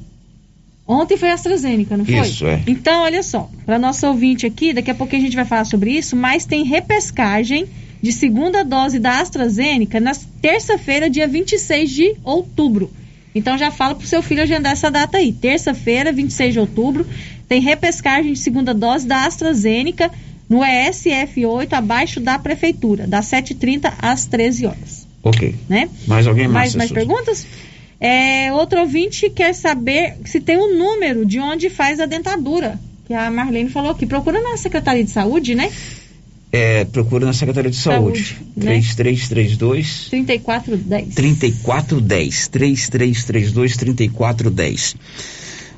Speaker 19: Ontem foi a AstraZeneca, não foi?
Speaker 5: Isso, é.
Speaker 19: Então, olha só, para nosso ouvinte aqui, daqui a pouquinho a gente vai falar sobre isso, mas tem repescagem de segunda dose da AstraZeneca na terça-feira, dia 26 de outubro. Então já fala pro seu filho agendar essa data aí. Terça-feira, 26 de outubro, tem repescagem de segunda dose da AstraZeneca no ESF8, abaixo da prefeitura, das 7h30 às 13 horas.
Speaker 5: Ok.
Speaker 19: Né?
Speaker 5: Mais alguém
Speaker 19: Mais,
Speaker 5: mais?
Speaker 19: mais perguntas? É, outro ouvinte quer saber se tem um número de onde faz a dentadura. Que a Marlene falou aqui. Procura na Secretaria de Saúde, né?
Speaker 5: É, procura na Secretaria de Saúde.
Speaker 19: Saúde, né?
Speaker 5: 3332
Speaker 19: 3410.
Speaker 5: 3410. 3332 3410.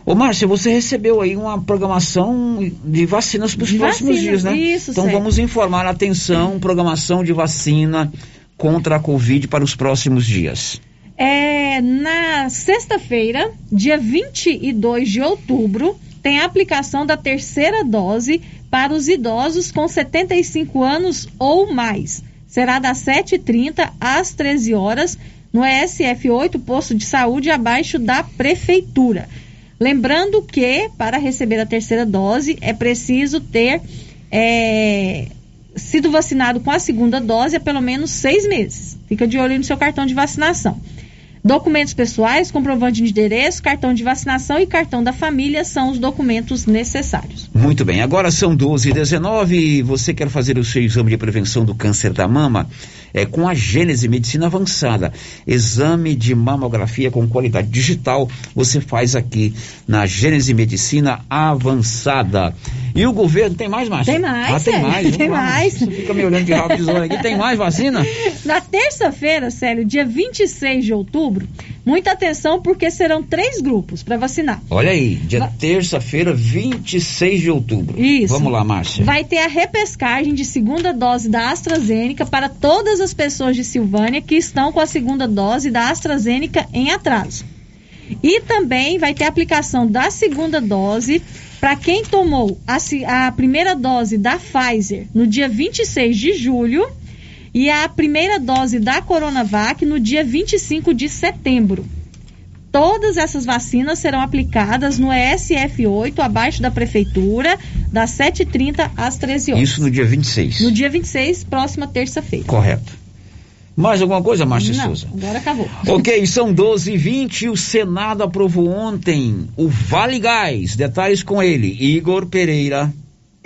Speaker 5: Ô, Márcia, você recebeu aí uma programação de vacinas para os próximos
Speaker 19: vacinas,
Speaker 5: dias, né?
Speaker 19: isso,
Speaker 5: então
Speaker 19: certo.
Speaker 5: vamos informar, atenção, programação de vacina contra a Covid para os próximos dias.
Speaker 19: É, na sexta-feira, dia 22 de outubro, tem a aplicação da terceira dose para os idosos com 75 anos ou mais. Será das 7h30 às 13 horas no ESF8, posto de saúde abaixo da prefeitura. Lembrando que, para receber a terceira dose, é preciso ter é, sido vacinado com a segunda dose há pelo menos seis meses. Fica de olho no seu cartão de vacinação. Documentos pessoais, comprovante de endereço, cartão de vacinação e cartão da família são os documentos necessários.
Speaker 5: Muito bem, agora são 12 e 19 você quer fazer o seu exame de prevenção do câncer da mama? É com a Gênese Medicina Avançada. Exame de mamografia com qualidade digital, você faz aqui na Gênese Medicina Avançada. E o governo tem mais, Márcia?
Speaker 19: Tem mais,
Speaker 5: Ah, tem
Speaker 19: Célio,
Speaker 5: mais.
Speaker 19: Tem
Speaker 5: lá,
Speaker 19: mais.
Speaker 5: Você fica me olhando de rabo de aqui. Tem mais vacina?
Speaker 19: Na terça-feira, Célio, dia 26 de outubro, muita atenção porque serão três grupos para vacinar.
Speaker 5: Olha aí, dia terça-feira, 26 de outubro.
Speaker 19: Isso.
Speaker 5: Vamos lá, Márcia.
Speaker 19: Vai ter a repescagem de segunda dose da AstraZeneca para todas as pessoas de Silvânia que estão com a segunda dose da AstraZeneca em atraso. E também vai ter a aplicação da segunda dose para quem tomou a, a primeira dose da Pfizer no dia 26 de julho e a primeira dose da Coronavac no dia 25 de setembro. Todas essas vacinas serão aplicadas no ESF8, abaixo da prefeitura, das 7h30 às 13 horas.
Speaker 5: Isso no dia 26.
Speaker 19: No dia 26, próxima terça-feira.
Speaker 5: Correto. Mais alguma coisa, Márcia
Speaker 19: Não,
Speaker 5: Souza?
Speaker 19: agora acabou.
Speaker 5: Ok, são 12 e 20 O Senado aprovou ontem o Vale Gás. Detalhes com ele, Igor Pereira.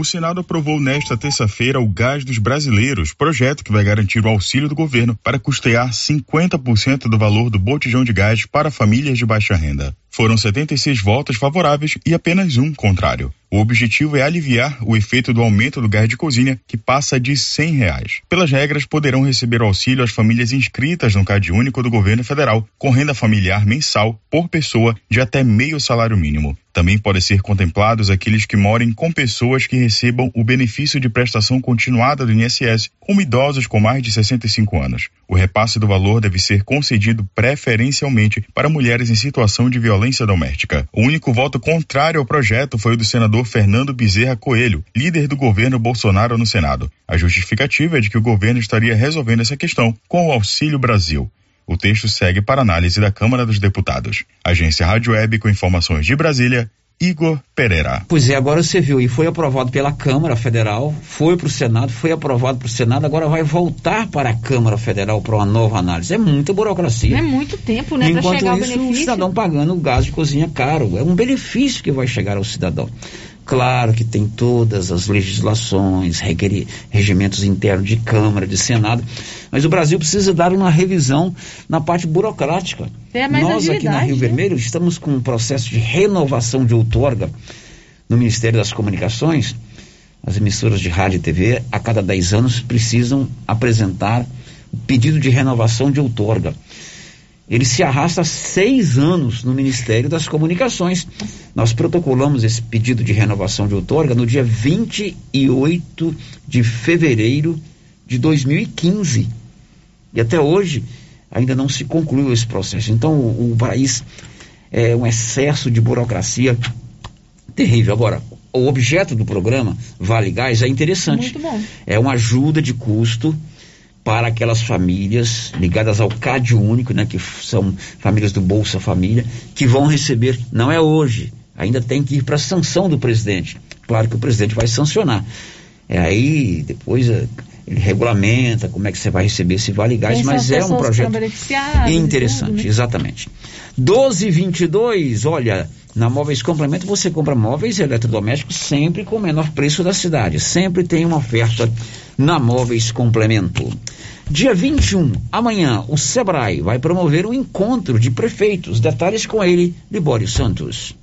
Speaker 43: O Senado aprovou nesta terça-feira o Gás dos Brasileiros, projeto que vai garantir o auxílio do governo para custear 50% do valor do botijão de gás para famílias de baixa renda. Foram 76 votos favoráveis e apenas um contrário. O objetivo é aliviar o efeito do aumento do gás de cozinha, que passa de 100 reais. Pelas regras, poderão receber auxílio as famílias inscritas no Cade Único do governo federal, com renda familiar mensal por pessoa de até meio salário mínimo. Também podem ser contemplados aqueles que morem com pessoas que recebam o benefício de prestação continuada do INSS, como idosos com mais de 65 anos. O repasse do valor deve ser concedido preferencialmente para mulheres em situação de violência doméstica. O único voto contrário ao projeto foi o do senador Fernando Bezerra Coelho, líder do governo Bolsonaro no Senado. A justificativa é de que o governo estaria resolvendo essa questão com o Auxílio Brasil. O texto segue para análise da Câmara dos Deputados. Agência Rádio Web com informações de Brasília, Igor Pereira.
Speaker 5: Pois é, agora você viu, e foi aprovado pela Câmara Federal, foi para o Senado, foi aprovado para o Senado, agora vai voltar para a Câmara Federal para uma nova análise. É muita burocracia.
Speaker 19: É muito tempo, né, para
Speaker 5: Enquanto
Speaker 19: chegar
Speaker 5: isso, o
Speaker 19: benefício.
Speaker 5: cidadão pagando o gás de cozinha caro. É um benefício que vai chegar ao cidadão. Claro que tem todas as legislações, regimentos internos de Câmara, de Senado, mas o Brasil precisa dar uma revisão na parte burocrática.
Speaker 19: Mais
Speaker 5: Nós aqui na Rio
Speaker 19: né?
Speaker 5: Vermelho estamos com um processo de renovação de outorga no Ministério das Comunicações. As emissoras de rádio e TV, a cada 10 anos, precisam apresentar o pedido de renovação de outorga. Ele se arrasta há seis anos no Ministério das Comunicações. Nós protocolamos esse pedido de renovação de outorga no dia 28 de fevereiro de 2015. E até hoje ainda não se concluiu esse processo. Então o, o país é um excesso de burocracia terrível. Agora, o objeto do programa Vale Gás é interessante.
Speaker 19: Muito bom.
Speaker 5: É uma ajuda de custo para aquelas famílias ligadas ao CAD único, né, que são famílias do Bolsa Família, que vão receber, não é hoje, ainda tem que ir para a sanção do presidente. Claro que o presidente vai sancionar. É aí, depois eh, ele regulamenta como é que você vai receber esse Vale Gás, mas
Speaker 19: as
Speaker 5: é um projeto
Speaker 19: e
Speaker 5: interessante,
Speaker 19: tudo, né?
Speaker 5: exatamente. 1222, olha, na Móveis Complemento você compra móveis eletrodomésticos sempre com o menor preço da cidade. Sempre tem uma oferta na Móveis Complemento. Dia 21, amanhã, o Sebrae vai promover um encontro de prefeitos. Detalhes com ele, Libório Santos.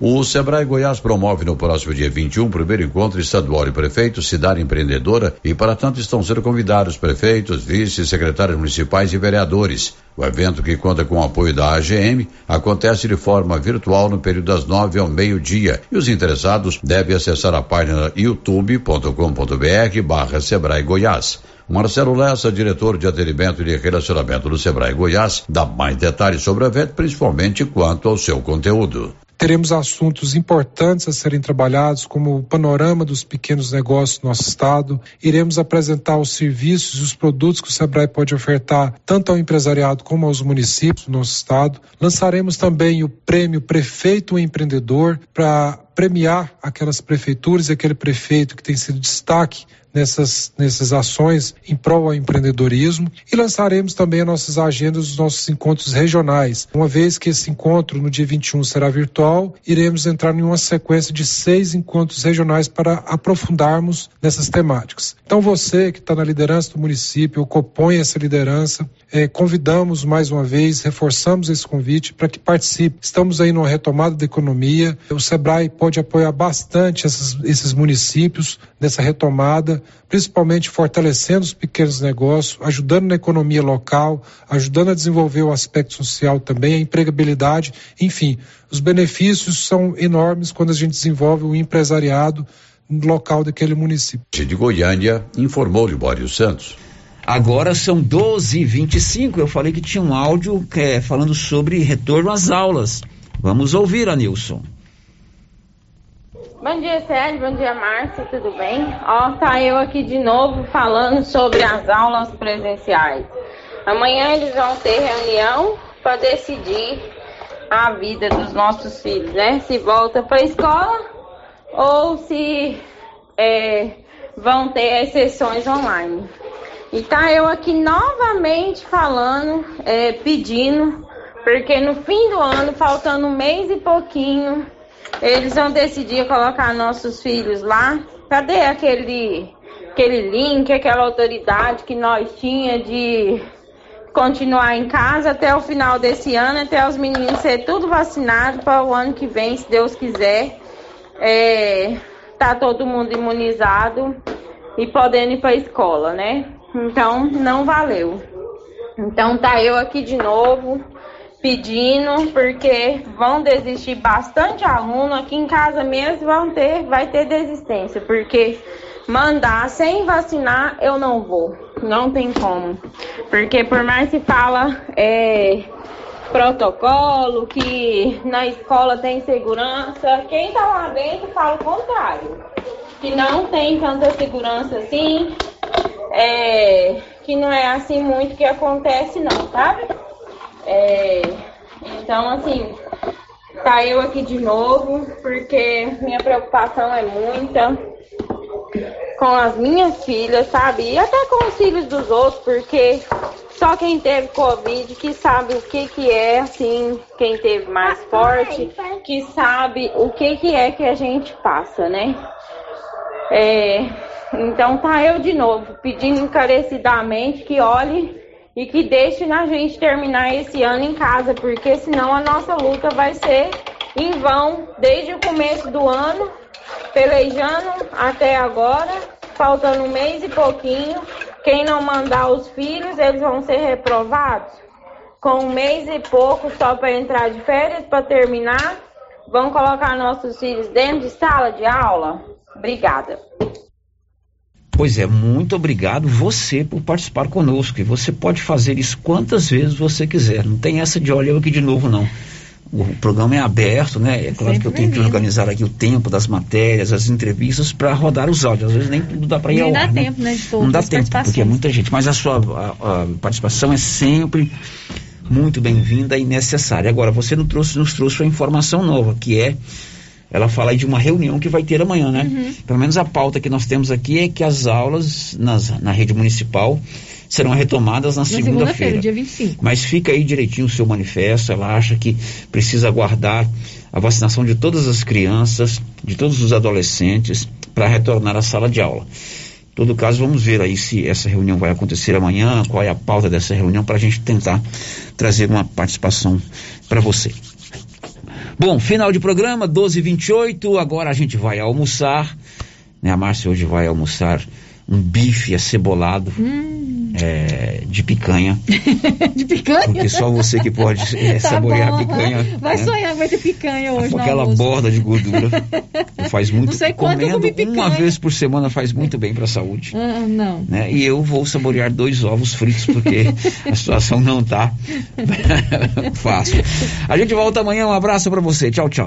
Speaker 42: O Sebrae Goiás promove no próximo dia 21 o primeiro encontro estadual de prefeitos, cidade empreendedora, e para tanto estão sendo convidados prefeitos, vice, secretários municipais e vereadores. O evento, que conta com o apoio da AGM, acontece de forma virtual no período das nove ao meio-dia e os interessados devem acessar a página youtube.com.br barra Sebrae Goiás. Marcelo Lessa, diretor de atendimento e de relacionamento do Sebrae Goiás, dá mais detalhes sobre o evento, principalmente quanto ao seu conteúdo.
Speaker 44: Teremos assuntos importantes a serem trabalhados, como o panorama dos pequenos negócios no nosso estado. Iremos apresentar os serviços e os produtos que o Sebrae pode ofertar tanto ao empresariado como aos municípios do nosso estado. Lançaremos também o prêmio Prefeito Empreendedor para premiar aquelas prefeituras e aquele prefeito que tem sido destaque nessas, nessas ações em prol ao empreendedorismo e lançaremos também as nossas agendas dos nossos encontros regionais. Uma vez que esse encontro no dia 21 será virtual, iremos entrar em uma sequência de seis encontros regionais para aprofundarmos nessas temáticas. Então você que está na liderança do município, compõe essa liderança, eh, convidamos mais uma vez, reforçamos esse convite para que participe. Estamos aí numa retomada da economia, o Sebrae pode apoiar bastante essas, esses municípios nessa retomada principalmente fortalecendo os pequenos negócios, ajudando na economia local, ajudando a desenvolver o aspecto social também, a empregabilidade, enfim, os benefícios são enormes quando a gente desenvolve o empresariado local daquele município.
Speaker 42: De Goiânia, informou Libório Santos.
Speaker 5: Agora são 12 h 25 Eu falei que tinha um áudio é, falando sobre retorno às aulas. Vamos ouvir, Anilson.
Speaker 45: Bom dia, Sérgio. Bom dia, Márcia. Tudo bem? Ó, tá eu aqui de novo falando sobre as aulas presenciais. Amanhã eles vão ter reunião para decidir a vida dos nossos filhos, né? Se volta para a escola ou se é, vão ter as sessões online. E tá eu aqui novamente falando, é, pedindo, porque no fim do ano, faltando um mês e pouquinho, eles vão decidir colocar nossos filhos lá. Cadê aquele, aquele link, aquela autoridade que nós tinha de continuar em casa até o final desse ano, até os meninos ser tudo vacinado para o ano que vem, se Deus quiser. É, tá todo mundo imunizado e podendo ir para a escola, né? Então não valeu. Então tá eu aqui de novo pedindo, porque vão desistir bastante aluno. Aqui em casa mesmo, vão ter, vai ter desistência, porque mandar sem vacinar eu não vou, não tem como, porque por mais que fala é, protocolo, que na escola tem segurança, quem tá lá dentro fala o contrário, que não tem tanta segurança assim, é, que não é assim muito que acontece não, sabe? É, então, assim, tá eu aqui de novo, porque minha preocupação é muita com as minhas filhas, sabe? E até com os filhos dos outros, porque só quem teve Covid que sabe o que que é, assim, quem teve mais forte, que sabe o que que é que a gente passa, né? É, então tá eu de novo, pedindo encarecidamente que olhe e que deixe a gente terminar esse ano em casa, porque senão a nossa luta vai ser em vão desde o começo do ano, pelejando até agora, faltando um mês e pouquinho. Quem não mandar os filhos, eles vão ser reprovados. Com um mês e pouco só para entrar de férias, para terminar, vão colocar nossos filhos dentro de sala de aula? Obrigada.
Speaker 5: Pois é, muito obrigado você por participar conosco. E você pode fazer isso quantas vezes você quiser. Não tem essa de olha eu aqui de novo, não. O programa é aberto, né? É claro Sempre que eu tenho que organizar aqui o tempo das matérias, as entrevistas para rodar os áudios. Às vezes nem tudo dá para ir ao
Speaker 19: ar.
Speaker 5: Não
Speaker 19: dá né? tempo, né? De
Speaker 5: não dá tempo, porque é muita gente. Mas a sua a, a participação é sempre muito bem-vinda e necessária. Agora, você nos trouxe, nos trouxe uma informação nova, que é ela fala aí de uma reunião que vai ter amanhã, né? Uhum. Pelo menos a pauta que nós temos aqui é que as aulas nas, na rede municipal serão retomadas na, na segunda-feira.
Speaker 19: Segunda dia 25.
Speaker 5: Mas fica aí direitinho o seu manifesto. Ela acha que precisa aguardar a vacinação de todas as crianças, de todos os adolescentes, para retornar à sala de aula. Em todo caso, vamos ver aí se essa reunião vai acontecer amanhã, qual é a pauta dessa reunião, para a gente tentar trazer uma participação para você. Bom, final de programa, 12h28. Agora a gente vai almoçar. Né? A Márcia hoje vai almoçar um bife acebolado
Speaker 19: Hum.
Speaker 5: É, de picanha.
Speaker 19: de picanha?
Speaker 5: Porque só você que pode é,
Speaker 19: Tá
Speaker 5: saborear
Speaker 19: bom,
Speaker 5: a picanha.
Speaker 19: Vai
Speaker 5: né?
Speaker 19: sonhar, vai ter picanha hoje.
Speaker 5: Com aquela borda de gordura. faz muito
Speaker 19: Não sei quanto eu
Speaker 5: comendo
Speaker 19: comi
Speaker 5: uma
Speaker 19: picanha.
Speaker 5: vez por semana faz muito bem para a saúde.
Speaker 19: Ah, não.
Speaker 5: Né? E eu vou saborear dois ovos fritos porque a situação não tá fácil. A gente volta amanhã. Um abraço para você. Tchau, tchau.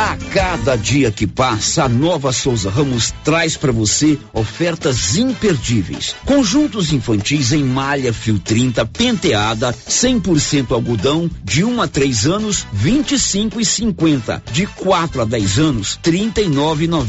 Speaker 5: A cada dia que passa, a Nova Souza Ramos traz para você ofertas imperdíveis. Conjuntos infantis em malha fio 30 penteada, 100% algodão, de 1 a 3 anos, 25 e 50. De 4 a 10 anos, 39,90.